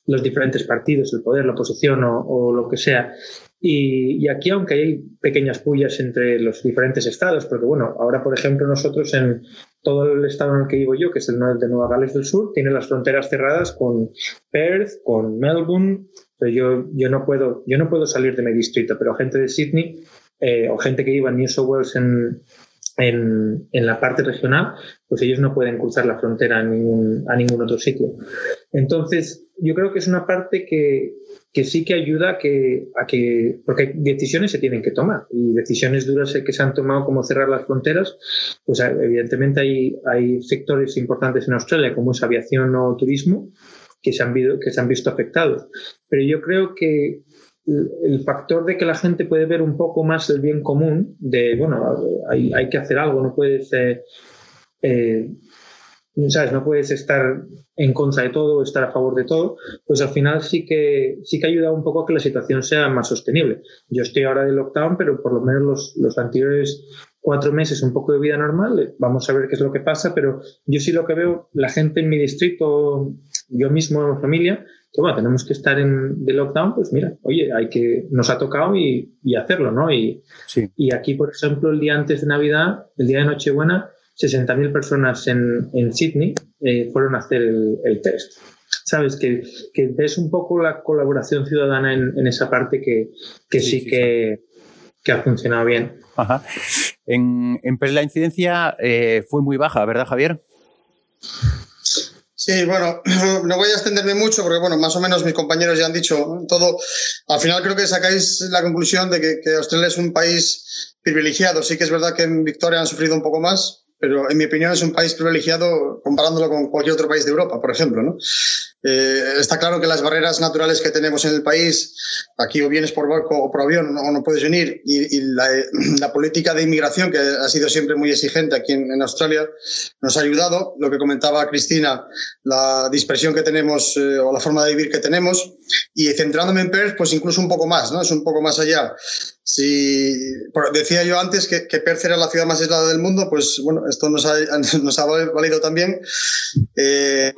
los diferentes partidos, el poder, la oposición o, o lo que sea. Y, y, aquí, aunque hay pequeñas pullas entre los diferentes estados, porque bueno, ahora por ejemplo nosotros en todo el estado en el que vivo yo, que es el de Nueva Gales del Sur, tiene las fronteras cerradas con Perth, con Melbourne. Pero yo, yo, no puedo, yo no puedo salir de mi distrito, pero gente de Sydney eh, o gente que iba a New South Wales en, en, en, la parte regional, pues ellos no pueden cruzar la frontera a ningún, a ningún otro sitio. Entonces, yo creo que es una parte que, que sí que ayuda a que, a que, porque decisiones se tienen que tomar y decisiones duras que se han tomado como cerrar las fronteras, pues evidentemente hay, hay sectores importantes en Australia como es aviación o turismo que se han, que se han visto afectados. Pero yo creo que el factor de que la gente puede ver un poco más el bien común, de, bueno, hay, hay que hacer algo, no puedes eh, eh, ¿sabes? No puedes estar en contra de todo estar a favor de todo, pues al final sí que, sí que ayuda un poco a que la situación sea más sostenible. Yo estoy ahora de lockdown, pero por lo menos los, los anteriores cuatro meses un poco de vida normal, vamos a ver qué es lo que pasa, pero yo sí lo que veo, la gente en mi distrito, yo mismo en familia, que bueno, tenemos que estar en de lockdown, pues mira, oye, hay que, nos ha tocado y, y hacerlo, ¿no? Y, sí. y aquí, por ejemplo, el día antes de Navidad, el día de Nochebuena, 60.000 personas en, en Sydney eh, fueron a hacer el, el test. Sabes que, que, ves un poco la colaboración ciudadana en, en esa parte que, que sí, sí, que, que, ha funcionado bien. Ajá. En, en la incidencia eh, fue muy baja, ¿verdad, Javier? Sí, bueno, no voy a extenderme mucho porque, bueno, más o menos mis compañeros ya han dicho todo. Al final creo que sacáis la conclusión de que, que Australia es un país privilegiado. Sí que es verdad que en Victoria han sufrido un poco más, pero en mi opinión es un país privilegiado comparándolo con cualquier otro país de Europa, por ejemplo. ¿no? Eh, está claro que las barreras naturales que tenemos en el país, aquí o vienes por barco o por avión o no puedes venir, y, la, política de inmigración, que ha sido siempre muy exigente aquí en, en, Australia, nos ha ayudado. Lo que comentaba Cristina, la dispersión que tenemos eh, o la forma de vivir que tenemos, y centrándome en Perth, pues incluso un poco más, ¿no? es un poco más allá. Si decía yo antes que, que, Perth era la ciudad más aislada del mundo, pues bueno, esto nos ha, nos ha valido también. Eh,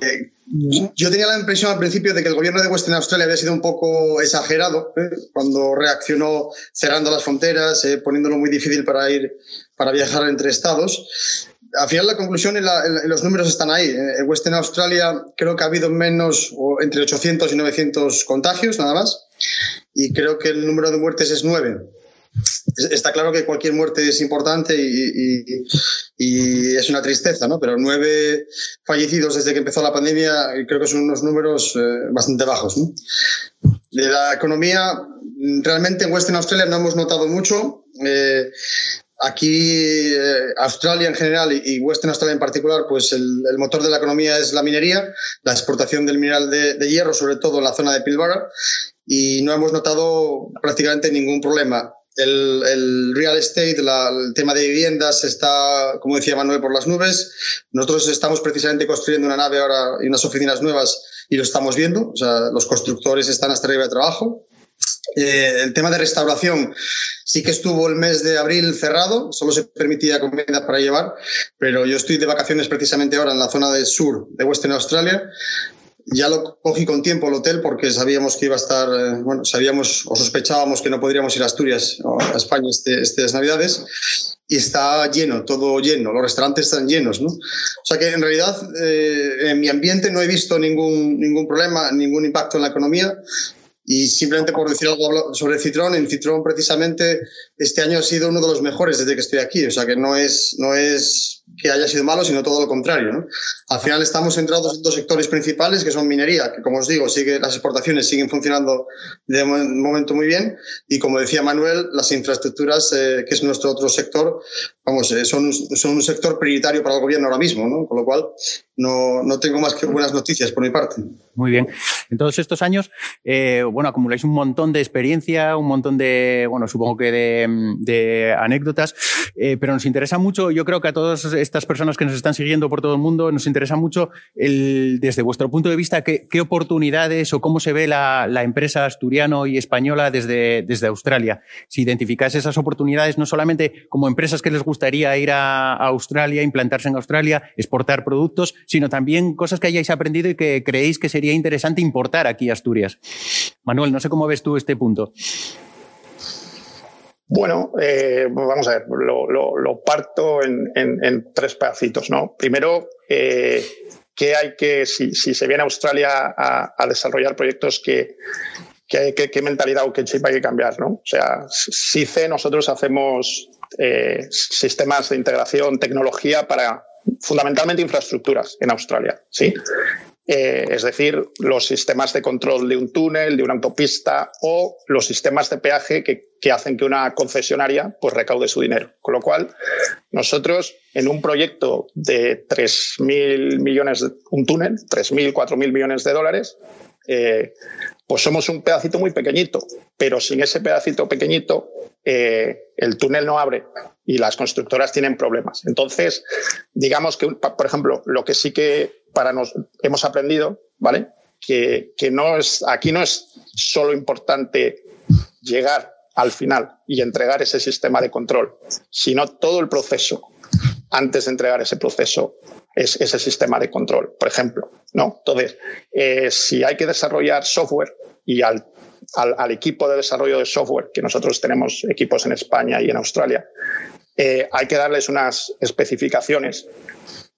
yo tenía la impresión al principio de que el gobierno de Western Australia había sido un poco exagerado ¿eh? cuando reaccionó cerrando las fronteras, eh, poniéndolo muy difícil para ir, para viajar entre estados. Al final la conclusión y, la, y los números están ahí. En Western Australia creo que ha habido menos, o entre 800 y 900 contagios nada más, y creo que el número de muertes es 9 está claro que cualquier muerte es importante y, y, y, es una tristeza, ¿no? Pero nueve fallecidos desde que empezó la pandemia creo que son unos números eh, bastante bajos. ¿no? De la economía, realmente en Western Australia no hemos notado mucho. Eh, aquí, eh, Australia en general y, Western Australia en particular, pues el, el, motor de la economía es la minería, la exportación del mineral de, de hierro, sobre todo en la zona de Pilbara, y no hemos notado prácticamente ningún problema el, el, real estate, la, el tema de viviendas está, como decía Manuel, por las nubes. Nosotros estamos precisamente construyendo una nave ahora y unas oficinas nuevas y lo estamos viendo. O sea, los constructores están hasta arriba de trabajo. Eh, el tema de restauración sí que estuvo el mes de abril cerrado, solo se permitía comida para llevar, pero yo estoy de vacaciones precisamente ahora en la zona del sur de Western Australia ya lo cogí con tiempo el hotel porque sabíamos que iba a estar, eh, bueno, sabíamos o sospechábamos que no podríamos ir a Asturias o a España este, estas Navidades y está lleno, todo lleno, los restaurantes están llenos, ¿no? O sea que en realidad eh, en mi ambiente no he visto ningún, ningún problema, ningún impacto en la economía. Y simplemente por decir algo sobre Citrón, en Citrón precisamente este año ha sido uno de los mejores desde que estoy aquí. O sea que no es, no es que haya sido malo, sino todo lo contrario. ¿no? Al final estamos centrados en dos sectores principales, que son minería, que como os digo, sigue, las exportaciones siguen funcionando de momento muy bien, y como decía Manuel, las infraestructuras, eh, que es nuestro otro sector, vamos, eh, son, son un sector prioritario para el gobierno ahora mismo, ¿no? con lo cual no, no tengo más que buenas noticias por mi parte. Muy bien. En todos estos años, eh, bueno, acumuláis un montón de experiencia, un montón de, bueno, supongo que de, anécdotas, eh, pero nos interesa mucho, yo creo que a todas estas personas que nos están siguiendo por todo el mundo, nos interesa mucho el, desde vuestro punto de vista qué, oportunidades o cómo se ve la, empresa asturiano y española desde, desde Australia. Si identificáis esas oportunidades no solamente como empresas que les gustaría ir a Australia, implantarse en Australia, exportar productos, sino también cosas que hayáis aprendido y que creéis que sería interesante importar aquí a Asturias. Manuel, no sé cómo ves tú este punto. Bueno, eh, vamos a ver, lo, parto en, tres pedacitos, ¿no? Primero, eh, ¿qué hay que, si, si, se viene a Australia a, desarrollar proyectos que, ¿Qué, qué, qué, mentalidad o qué chip hay que cambiar, ¿no? O sea, SICE nosotros hacemos eh, sistemas de integración, tecnología para fundamentalmente infraestructuras en Australia, ¿sí? Eh, es decir, los sistemas de control de un túnel, de una autopista o los sistemas de peaje que, que, hacen que una concesionaria pues, recaude su dinero. Con lo cual, nosotros en un proyecto de 3.000 millones, un túnel, 3.000, 4.000 millones de dólares, eh, pues somos un pedacito muy pequeñito, pero sin ese pedacito pequeñito eh, el túnel no abre y las constructoras tienen problemas. Entonces, digamos que, por ejemplo, lo que sí que para nos hemos aprendido, ¿vale? Que, que no es, aquí no es solo importante llegar al final y entregar ese sistema de control, sino todo el proceso antes de entregar ese proceso es ese sistema de control, por ejemplo. ¿no? Entonces, eh, si hay que desarrollar software y al, al, equipo de desarrollo de software, que nosotros tenemos equipos en España y en Australia, eh, hay que darles unas especificaciones,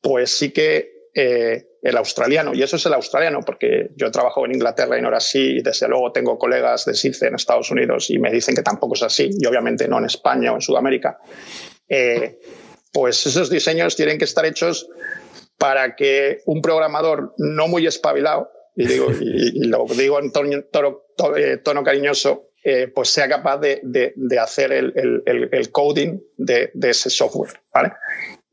pues sí que eh, el australiano, y eso es el australiano, porque yo trabajo en Inglaterra y no era así, y desde luego tengo colegas de SICE en Estados Unidos y me dicen que tampoco es así, y obviamente no en España o en Sudamérica. Pues esos diseños tienen que estar hechos para que un programador no muy espabilado, y, digo, y, y lo digo en tono, tono, tono cariñoso, eh, pues sea capaz de, de, de hacer el, el, el coding de, de, ese software. ¿vale?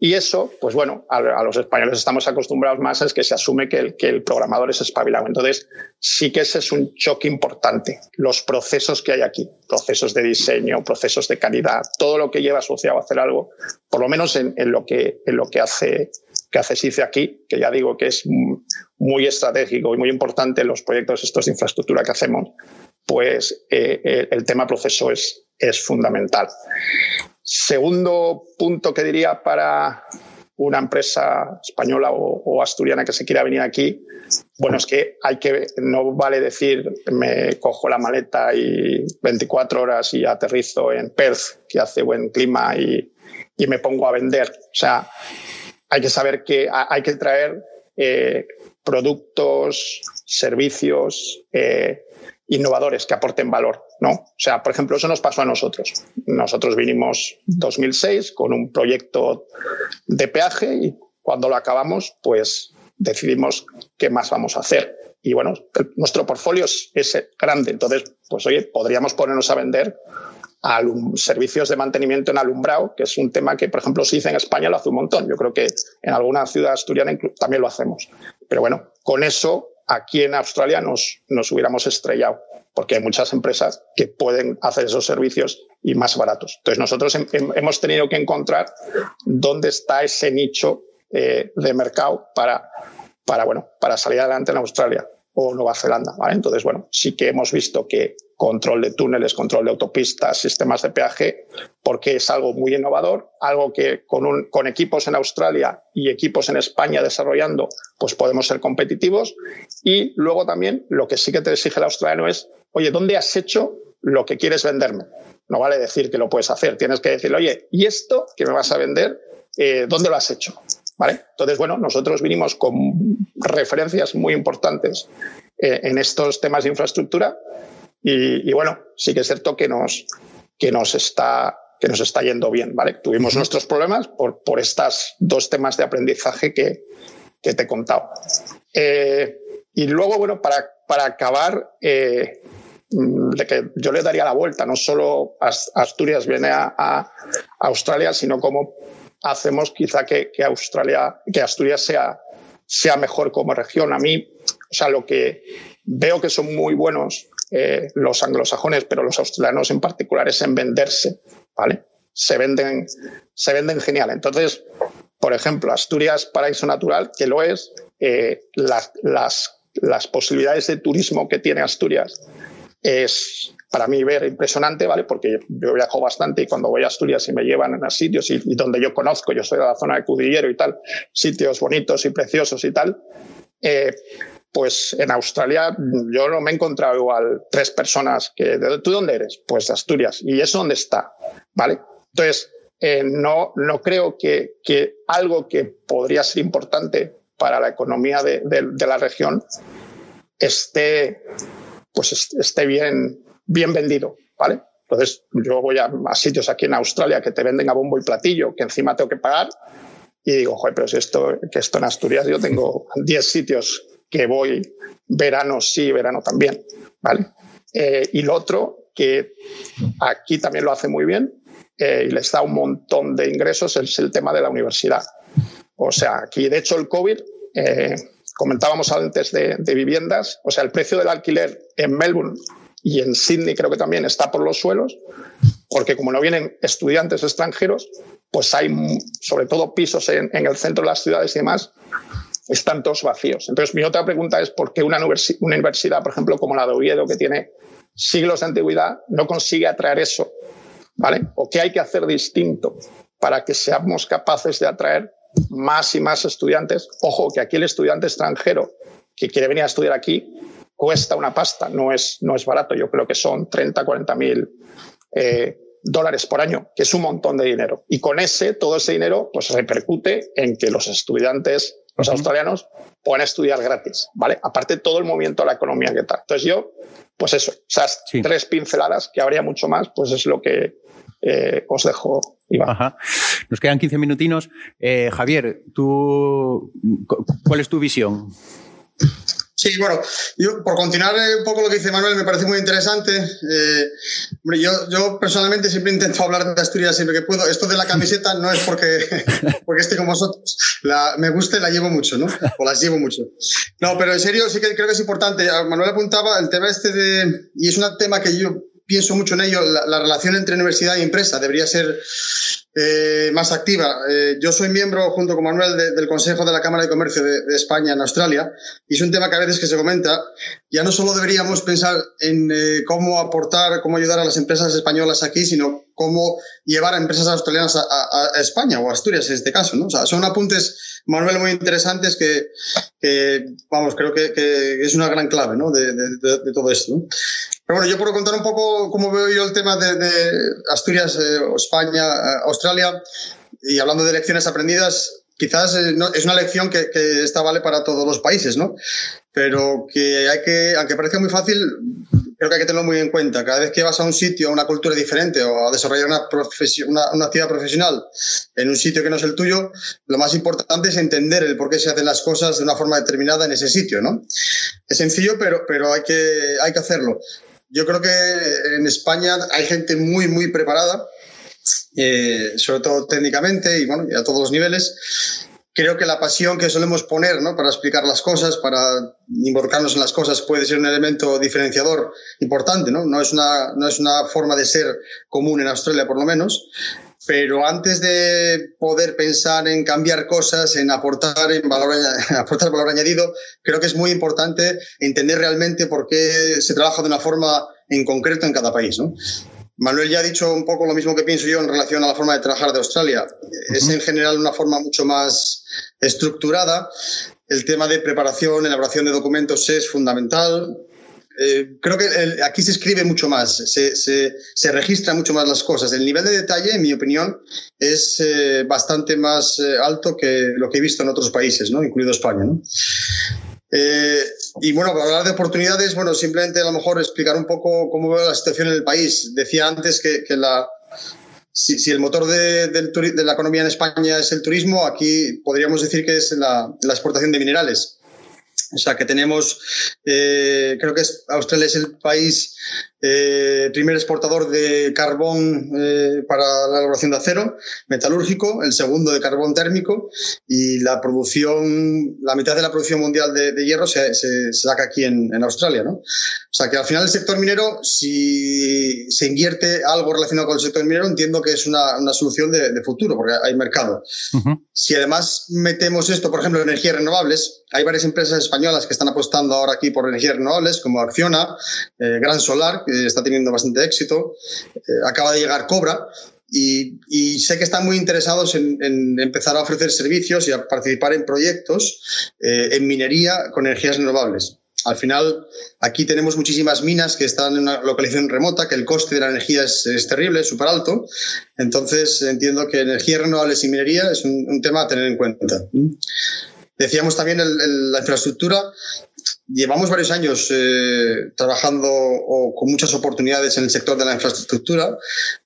Y eso, pues bueno, a, a, los españoles estamos acostumbrados más es que se asume que el, que el programador es espabilado. Entonces, sí que ese es un choque importante. Los procesos que hay aquí, procesos de diseño, procesos de calidad, todo lo que lleva asociado a hacer algo, por lo menos en, en lo, que, en lo que hace que hace SICE aquí, que ya digo que es muy estratégico y muy importante los proyectos estos de infraestructura que hacemos, pues eh, el tema proceso es, es fundamental. Segundo punto que diría para una empresa española o, o, asturiana que se quiera venir aquí, bueno, es que hay que, no vale decir, me cojo la maleta y 24 horas y aterrizo en Perth, que hace buen clima y, y me pongo a vender. O sea, hay que saber que hay que traer eh, productos, servicios, eh, innovadores que aporten valor, ¿no? O sea, por ejemplo, eso nos pasó a nosotros. Nosotros vinimos 2006 con un proyecto de peaje y cuando lo acabamos, pues decidimos qué más vamos a hacer. Y bueno, nuestro portfolio es, grande, entonces, pues oye, podríamos ponernos a vender a servicios de mantenimiento en alumbrado, que es un tema que, por ejemplo, se dice en España, lo hace un montón. Yo creo que en alguna ciudad asturiana también lo hacemos. Pero bueno, con eso aquí en Australia nos, nos hubiéramos estrellado, porque hay muchas empresas que pueden hacer esos servicios y más baratos. Entonces nosotros hem, hemos tenido que encontrar dónde está ese nicho eh, de mercado para, para, bueno, para salir adelante en Australia Nueva Zelanda. ¿vale? Entonces, bueno, sí que hemos visto que control de túneles, control de autopistas, sistemas de peaje, porque es algo muy innovador, algo que con, equipos en Australia y equipos en España desarrollando, pues podemos ser competitivos. Y luego también lo que sí que te exige el australiano es, oye, ¿dónde has hecho lo que quieres venderme? No vale decir que lo puedes hacer, tienes que decirle, oye, ¿y esto que me vas a vender, eh, dónde lo has hecho? ¿Vale? Entonces, bueno, nosotros vinimos con referencias muy importantes eh, en estos temas de infraestructura y, y, bueno, sí que es cierto que nos, que nos está que nos está yendo bien, ¿vale? Tuvimos nuestros problemas por, por estos dos temas de aprendizaje que, que te he contado. Eh, y luego, bueno, para, para acabar, eh, de que yo le daría la vuelta, no solo Asturias viene a, Australia, sino cómo hacemos quizá que, que, Australia, que Asturias sea, sea mejor como región. A mí, o sea, lo que veo que son muy buenos eh, los anglosajones, pero los australianos en particular, es en venderse, ¿vale? Se venden, se venden genial. Entonces, por ejemplo, Asturias, paraíso natural, que lo es, eh, las, las, las posibilidades de turismo que tiene Asturias es para mí ver impresionante, ¿vale? Porque yo viajo bastante y cuando voy a Asturias y me llevan a sitios y, donde yo conozco, yo soy de la zona de Cudillero y tal, sitios bonitos y preciosos y tal, eh, pues en Australia yo no me he encontrado igual tres personas que, ¿tú dónde eres? Pues de Asturias. ¿Y eso dónde está? ¿Vale? Entonces, eh, no, no creo que, que, algo que podría ser importante para la economía de, de, la región esté, pues esté bien, bien vendido, ¿vale? Entonces, yo voy a, a, sitios aquí en Australia que te venden a bombo y platillo, que encima tengo que pagar, y digo, joder, pero si esto, que esto en Asturias yo tengo 10 sitios que voy verano sí, verano también, ¿vale? Eh, y lo otro, que aquí también lo hace muy bien eh, y les da un montón de ingresos, es el tema de la universidad. O sea, aquí de hecho el COVID, eh, comentábamos antes de, de viviendas, o sea, el precio del alquiler en Melbourne y en Sydney creo que también está por los suelos, porque como no vienen estudiantes extranjeros, pues hay sobre todo pisos en, el centro de las ciudades y demás están todos vacíos. Entonces, mi otra pregunta es por qué una, universidad, por ejemplo, como la de Oviedo, que tiene siglos de antigüedad, no consigue atraer eso, ¿vale? ¿O qué hay que hacer distinto para que seamos capaces de atraer más y más estudiantes? Ojo, que aquí el estudiante extranjero que quiere venir a estudiar aquí cuesta una pasta, no es, no es barato, yo creo que son 30, 40 mil eh, dólares por año, que es un montón de dinero. Y con ese, todo ese dinero, pues repercute en que los estudiantes los australianos pueden estudiar gratis, ¿vale? Aparte todo el movimiento de la economía que tal. Entonces yo, pues eso, esas tres pinceladas, que habría mucho más, pues es lo que eh, os dejo, Iván. Nos quedan 15 minutinos. Eh, Javier, tú, ¿cuál es tu visión? Sí, bueno, yo por continuar eh, un poco lo que dice Manuel, me parece muy interesante. Eh, yo, personalmente siempre intento hablar de Asturias siempre que puedo. Esto de la camiseta no es porque, porque esté con vosotros. La, me gusta y la llevo mucho, ¿no? O las llevo mucho. No, pero en serio sí que creo que es importante. Manuel apuntaba el tema este de, y es un tema que yo pienso mucho en ello, la, la relación entre universidad y empresa debería ser eh, más activa. Eh, yo soy miembro, junto con Manuel, del Consejo de la Cámara de Comercio de, España en Australia, y es un tema que a veces que se comenta. Ya no solo deberíamos pensar en eh, cómo aportar, cómo ayudar a las empresas españolas aquí, sino cómo llevar a empresas australianas a, España o a Asturias en este caso. son apuntes, Manuel, muy interesantes que, vamos, creo que, es una gran clave ¿no? de, todo esto. Pero bueno, yo puedo contar un poco cómo veo yo el tema de, Asturias, eh, España, eh, Australia, y hablando de lecciones aprendidas, quizás eh, es una lección que, esta vale para todos los países, ¿no? Pero que hay que, aunque parezca muy fácil, creo que hay que tenerlo muy en cuenta. Cada vez que vas a un sitio, a una cultura diferente o a desarrollar una, una, una, actividad profesional en un sitio que no es el tuyo, lo más importante es entender el por qué se hacen las cosas de una forma determinada en ese sitio, ¿no? Es sencillo, pero, pero hay, que, hay que hacerlo. Yo creo que en España hay gente muy, muy preparada, eh, sobre todo técnicamente y, bueno, y a todos los niveles. Creo que la pasión que solemos poner ¿no? para explicar las cosas, para involucrarnos en las cosas, puede ser un elemento diferenciador importante. ¿no? No, es una, no es una forma de ser común en Australia, por lo menos. Pero antes de poder pensar en cambiar cosas, en aportar, en valor, aportar valor añadido, creo que es muy importante entender realmente por qué se trabaja de una forma en concreto en cada país. ¿no? Manuel ya ha dicho un poco lo mismo que pienso yo en relación a la forma de trabajar de Australia. Es en general una forma mucho más estructurada. El tema de preparación, elaboración de documentos es fundamental. Eh, creo que aquí se escribe mucho más, se, se, se, registra mucho más las cosas. El nivel de detalle, en mi opinión, es eh, bastante más eh, alto que lo que he visto en otros países, ¿no? incluido España. ¿no? Y bueno, para hablar de oportunidades, bueno, simplemente a lo mejor explicar un poco cómo veo la situación en el país. Decía antes que, si, el motor de, de, la economía en España es el turismo, aquí podríamos decir que es la, la exportación de minerales. O sea que tenemos, eh, creo que es, Australia es el país eh, primer exportador de carbón eh, para la elaboración de acero metalúrgico, el segundo de carbón térmico y la producción, la mitad de la producción mundial de, hierro se, saca aquí en, Australia. ¿no? O sea que al final el sector minero, si se invierte algo relacionado con el sector minero, entiendo que es una, solución de, futuro porque hay mercado. Si además metemos esto, por ejemplo, energías renovables, hay varias empresas españolas que están apostando ahora aquí por energías renovables, como Acciona, eh, Gran Solar, está teniendo bastante éxito. Eh, acaba de llegar Cobra. Y, sé que están muy interesados en, empezar a ofrecer servicios y a participar en proyectos eh, en minería con energías renovables. Al final, aquí tenemos muchísimas minas que están en una localización remota, que el coste de la energía es, terrible, es súper alto. Entonces, entiendo que energías renovables y minería es un, tema a tener en cuenta. Decíamos también la infraestructura llevamos varios años eh, trabajando o con muchas oportunidades en el sector de la infraestructura,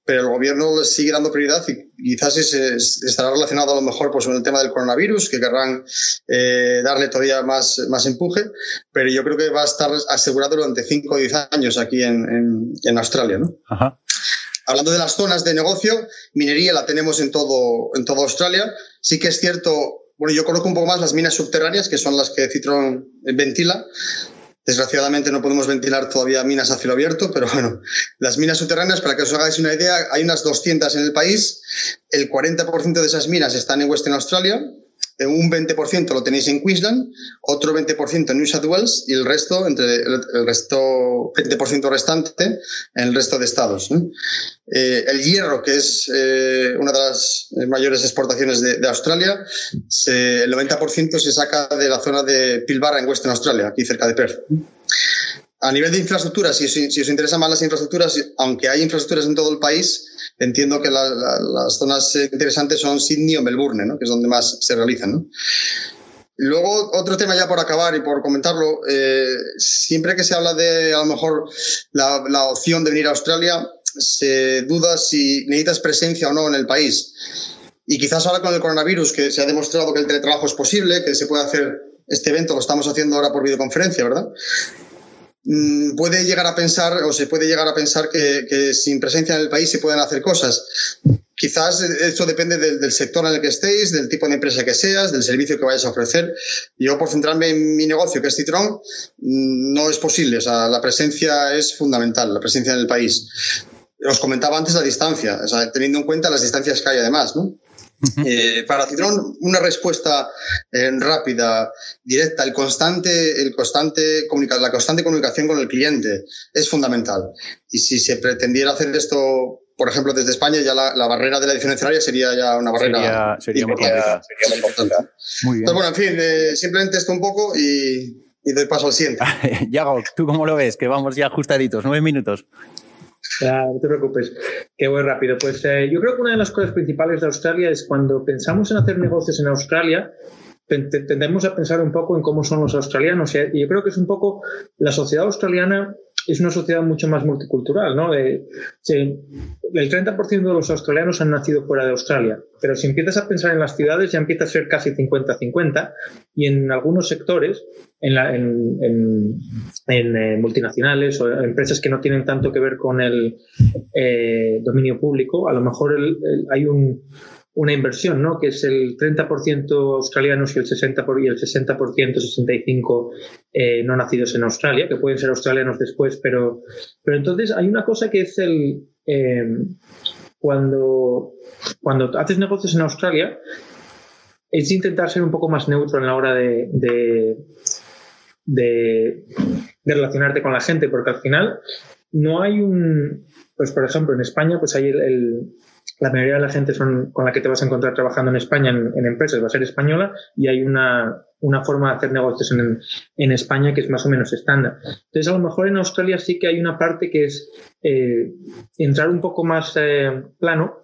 pero el gobierno les sigue dando prioridad y quizás estará relacionado a lo mejor pues, con el tema del coronavirus, que querrán eh, darle todavía más, más empuje, pero yo creo que va a estar asegurado durante 5 o 10 años aquí en, en, Australia. ¿no? Hablando de las zonas de negocio, minería la tenemos en todo, en toda Australia. Sí que es cierto bueno, yo conozco un poco más las minas subterráneas, que son las que Citron ventila. Desgraciadamente no podemos ventilar todavía minas a cielo abierto, pero bueno, las minas subterráneas, para que os hagáis una idea, hay unas 200 en el país. El 40% de esas minas están en Western Australia un 20% lo tenéis en Queensland, otro 20% en New South Wales y el resto, entre el, resto, 20% restante en el resto de estados. Eh, el hierro, que es eh, una de las mayores exportaciones de, Australia, el 90% se saca de la zona de Pilbara en Western Australia, aquí cerca de Perth. A nivel de infraestructuras, si, os interesan más las infraestructuras, aunque hay infraestructuras en todo el país, entiendo que las zonas interesantes son Sydney o Melbourne, ¿no? que es donde más se realizan. Luego, otro tema ya por acabar y por comentarlo, eh, siempre que se habla de a lo mejor la, la, opción de venir a Australia, se duda si necesitas presencia o no en el país. Y quizás ahora con el coronavirus, que se ha demostrado que el teletrabajo es posible, que se puede hacer este evento, lo estamos haciendo ahora por videoconferencia, ¿verdad? Mm, puede llegar a pensar o se puede llegar a pensar que, sin presencia en el país se pueden hacer cosas. Quizás eso depende del, sector en el que estéis, del tipo de empresa que seas, del servicio que vayas a ofrecer. Yo, por centrarme en mi negocio, que es Citron, mm, no es posible. O sea, la presencia es fundamental, la presencia en el país. Os comentaba antes la distancia, o sea, teniendo en cuenta las distancias que hay además, ¿no? Eh, para Citrón, una respuesta eh, rápida, directa, el constante, el constante la constante comunicación con el cliente es fundamental. Y si se pretendiera hacer esto, por ejemplo, desde España, ya la, barrera de la diferencia horaria sería ya una barrera sería, importante. Muy bien. Entonces, bueno, en fin, eh, simplemente esto un poco y, y doy paso al siguiente. Yago, ¿tú cómo lo ves? Que vamos ya ajustaditos, nueve minutos. No te preocupes, que voy rápido. Pues eh, yo creo que una de las cosas principales de Australia es cuando pensamos en hacer negocios en Australia, tendemos a pensar un poco en cómo son los australianos. Y yo creo que es un poco la sociedad australiana es una sociedad mucho más multicultural, ¿no? el 30% de los australianos han nacido fuera de Australia, pero si empiezas a pensar en las ciudades ya empieza a ser casi 50-50 y en algunos sectores, en, eh, multinacionales o empresas que no tienen tanto que ver con el eh, dominio público, a lo mejor hay un una inversión, ¿no? Que es el 30% australianos y el 60%, por, y el 60% 65% eh, no nacidos en Australia, que pueden ser australianos después, pero, pero entonces hay una cosa que es el... Em, cuando, cuando haces negocios en Australia, es intentar ser un poco más neutro en la hora de, de, relacionarte con la gente, porque al final no hay un, pues por ejemplo, en España, pues hay el, la mayoría de la gente con la que te vas a encontrar trabajando en España en, empresas va a ser española y hay una, una forma de hacer negocios en, en, España que es más o menos estándar. Entonces, a lo mejor en Australia sí que hay una parte que es eh, entrar un poco más eh, plano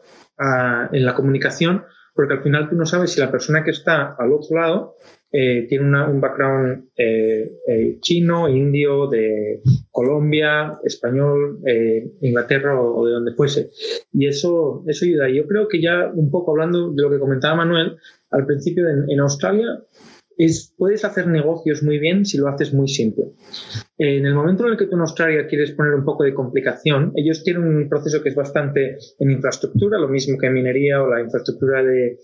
en la comunicación, porque al final tú no sabes si la persona que está al otro lado eh, tiene un background chino, indio, de Colombia, español, eh, Inglaterra o, de donde fuese. Y eso, eso ayuda. Yo creo que ya un poco hablando de lo que comentaba Manuel al principio, en, Australia es, puedes hacer negocios muy bien si lo haces muy simple. En el momento en el que tú en Australia quieres poner un poco de complicación, ellos tienen un proceso que es bastante en infraestructura, lo mismo que minería o la infraestructura de,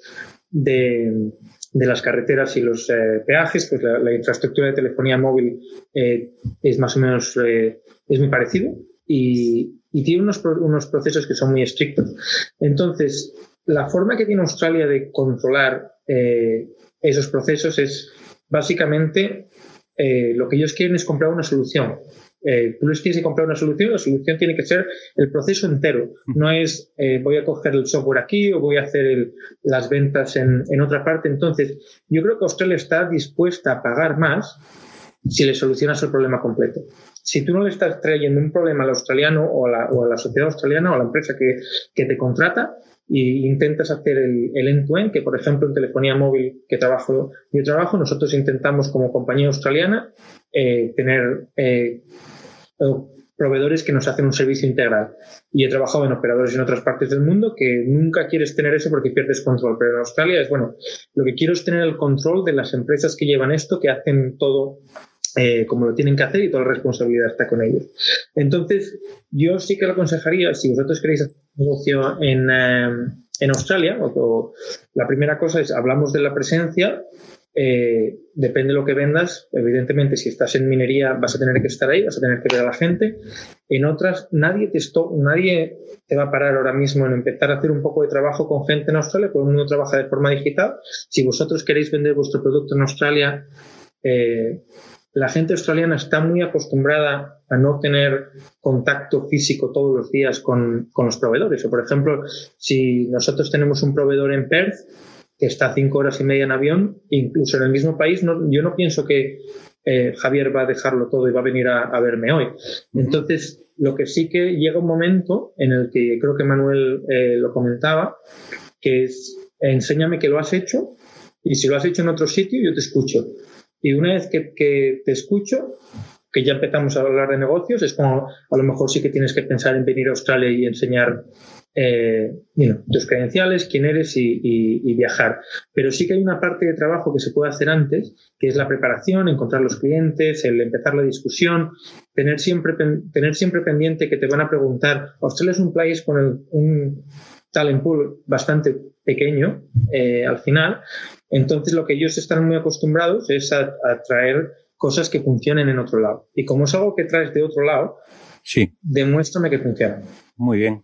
las carreteras y los eh, peajes, pues la, infraestructura de telefonía móvil eh, es más o menos eh, es muy parecido y, tiene unos, unos procesos que son muy estrictos. Entonces, la forma que tiene Australia de controlar esos procesos es básicamente lo que ellos quieren es comprar una solución eh, tú les tienes que comprar una solución, la solución tiene que ser el proceso entero. No es eh, voy a coger el software aquí o voy a hacer las ventas en, otra parte. Entonces, yo creo que Australia está dispuesta a pagar más si le solucionas el problema completo. Si tú no le estás trayendo un problema al australiano o a la, sociedad australiana o a la empresa que, te contrata, e intentas hacer el, el end-to-end, que por ejemplo en telefonía móvil que trabajo yo trabajo, nosotros intentamos como compañía australiana eh, tener proveedores que nos hacen un servicio integral. Y he trabajado en operadores en otras partes del mundo que nunca quieres tener eso porque pierdes control. Pero en Australia es, bueno, lo que quiero es tener el control de las empresas que llevan esto, que hacen todo eh, como lo tienen que hacer y toda la responsabilidad está con ellos. Entonces, yo sí que lo aconsejaría, si vosotros queréis hacer un negocio en, eh, en Australia, o, la primera cosa es, hablamos de la presencia, eh, depende de lo que vendas. Evidentemente, si estás en minería, vas a tener que estar ahí, vas a tener que ver a la gente. En otras, nadie te, nadie te va a parar ahora mismo en empezar a hacer un poco de trabajo con gente en Australia, porque el mundo trabaja de forma digital. Si vosotros queréis vender vuestro producto en Australia, eh, la gente australiana está muy acostumbrada a no tener contacto físico todos los días con, con los proveedores. O, por ejemplo, si nosotros tenemos un proveedor en Perth, está cinco horas y media en avión, incluso en el mismo país, yo no pienso que eh, Javier va a dejarlo todo y va a venir a, verme hoy. Entonces, lo que sí que llega un momento en el que creo que Manuel eh, lo comentaba, que es enséñame que lo has hecho y si lo has hecho en otro sitio, yo te escucho. Y una vez que, que te escucho, que ya empezamos a hablar de negocios, es como a lo mejor sí que tienes que pensar en venir a Australia y enseñar eh, tus credenciales, quién eres y, viajar. Pero sí que hay una parte de trabajo que se puede hacer antes, que es la preparación, encontrar los clientes, el empezar la discusión, tener siempre, tener siempre pendiente que te van a preguntar, Australia es un país con un talent pool bastante pequeño eh, al final, entonces lo que ellos están muy acostumbrados es a, traer cosas que funcionen en otro lado. Y como es algo que traes de otro lado, sí. demuéstrame que funciona. Muy bien.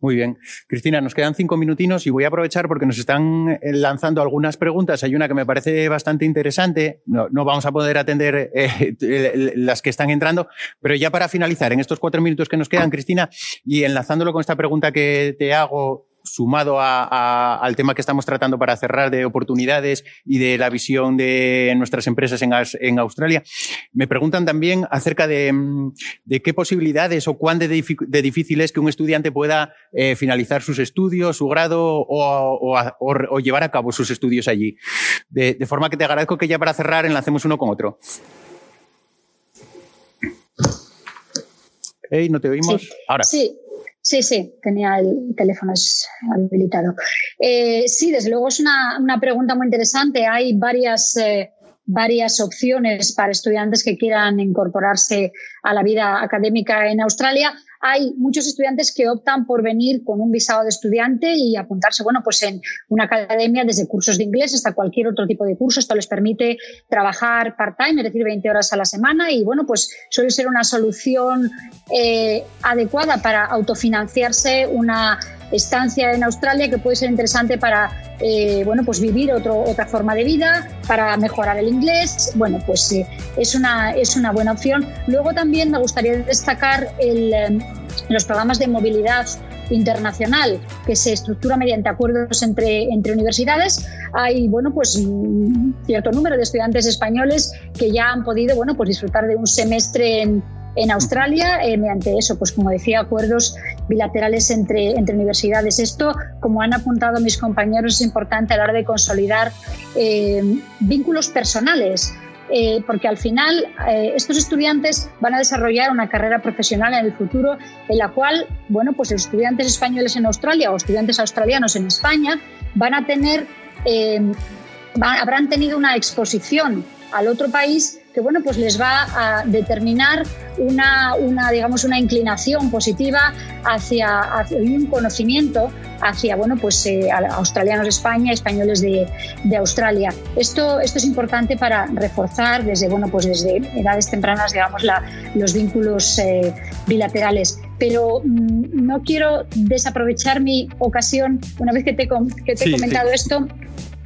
Muy bien. Cristina, nos quedan cinco minutinos y voy a aprovechar porque nos están eh, lanzando algunas preguntas. Hay una que me parece bastante interesante. No, vamos a poder atender eh, las que están entrando, pero ya para finalizar, en estos cuatro minutos que nos quedan, Cristina, y enlazándolo con esta pregunta que te hago sumado al tema que estamos tratando para cerrar de oportunidades y de la visión de nuestras empresas en, Australia, me preguntan también acerca de, qué posibilidades o cuán de, difícil es que un estudiante pueda eh, finalizar sus estudios, su grado o, llevar a cabo sus estudios allí. De, forma que te agradezco que ya para cerrar enlacemos uno con otro. Hey, ¿No te oímos? Ahora. Sí, Sí, sí, tenía el teléfono habilitado. Eh, sí, desde luego es una, pregunta muy interesante. Hay varias, eh, varias opciones para estudiantes que quieran incorporarse a la vida académica en Australia hay muchos estudiantes que optan por venir con un visado de estudiante y apuntarse, bueno, pues en una academia desde cursos de inglés hasta cualquier otro tipo de curso. Esto les permite trabajar part-time, es decir, 20 horas a la semana y, bueno, pues suele ser una solución eh, adecuada para autofinanciarse una estancia en Australia que puede ser interesante para eh, bueno, pues vivir otro, otra forma de vida, para mejorar el inglés. Bueno, pues eh, es, una, es una buena opción. Luego también me gustaría destacar el, eh, los programas de movilidad internacional que se estructura mediante acuerdos entre, entre universidades. Hay, bueno, pues un cierto número de estudiantes españoles que ya han podido, bueno, pues disfrutar de un semestre en en Australia eh, mediante eso, pues como decía, acuerdos bilaterales entre, entre universidades. Esto, como han apuntado mis compañeros, es importante a la hora de consolidar eh, vínculos personales eh, porque al final eh, estos estudiantes van a desarrollar una carrera profesional en el futuro en la cual, bueno, pues estudiantes españoles en Australia o estudiantes australianos en España van a tener, eh, habrán tenido una exposición al otro país que bueno, pues les va a determinar una, una digamos, una inclinación positiva hacia, un conocimiento hacia bueno, pues, eh, australianos de España, españoles de, de, Australia. Esto, esto es importante para reforzar desde, bueno, pues desde edades tempranas digamos, la, los vínculos eh, bilaterales. Pero mm, no quiero desaprovechar mi ocasión, una vez que te, que te he comentado esto,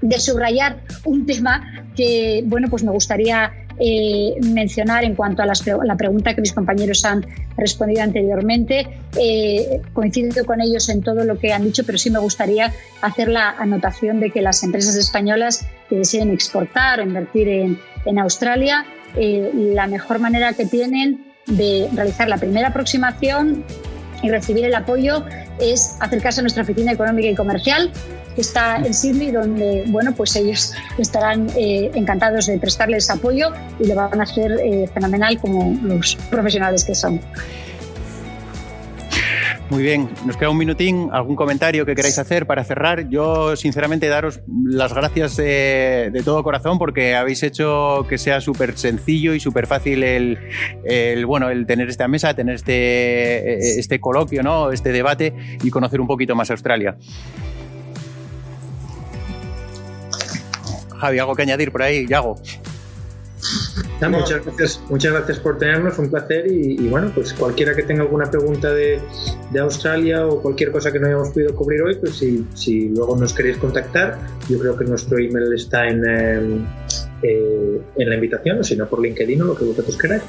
de subrayar un tema que bueno, pues me gustaría eh, mencionar en cuanto a la pregunta que mis compañeros han respondido anteriormente. Eh, coincido con ellos en todo lo que han dicho, pero sí me gustaría hacer la anotación de que las empresas españolas que deseen exportar o invertir en, en Australia, eh, la mejor manera que tienen de realizar la primera aproximación y recibir el apoyo es acercarse a nuestra oficina económica y comercial que está en Sydney, donde bueno, pues ellos estarán eh, encantados de prestarles apoyo y lo van a hacer eh, fenomenal como los profesionales que son. Muy bien, nos queda un minutín. ¿Algún comentario que queráis hacer para cerrar? Yo, sinceramente, daros las gracias de, todo corazón porque habéis hecho que sea súper sencillo y súper fácil el, el, bueno, el tener esta mesa, tener este, este coloquio, ¿no? este debate y conocer un poquito más Australia. Javi, ¿algo que añadir por ahí? Yago. muchas, gracias, muchas gracias por tenernos, un placer y, bueno, pues cualquiera que tenga alguna pregunta de, Australia o cualquier cosa que no hayamos podido cubrir hoy, pues si, luego nos queréis contactar, yo creo que nuestro email está en, em, eh, en la invitación, o si no por LinkedIn o lo que vosotros queráis.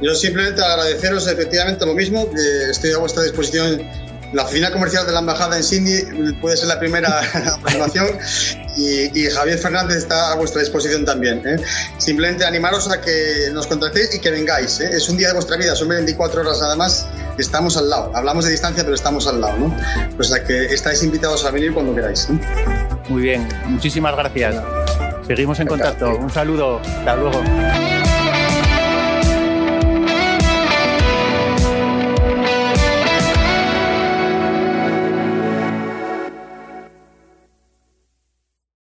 Yo simplemente agradeceros efectivamente lo mismo, estoy a vuestra disposición la oficina comercial de la embajada en Sydney puede ser la primera aproximación y, Javier Fernández está a vuestra disposición también. ¿eh? Simplemente animaros a que nos contactéis y que vengáis. ¿eh? Es un día de vuestra vida, son 24 horas nada más. Estamos al lado. Hablamos de distancia, pero estamos al lado. ¿no? Pues a que estáis invitados a venir cuando queráis. Muy bien, muchísimas gracias. Seguimos en contacto. Un saludo. Hasta luego.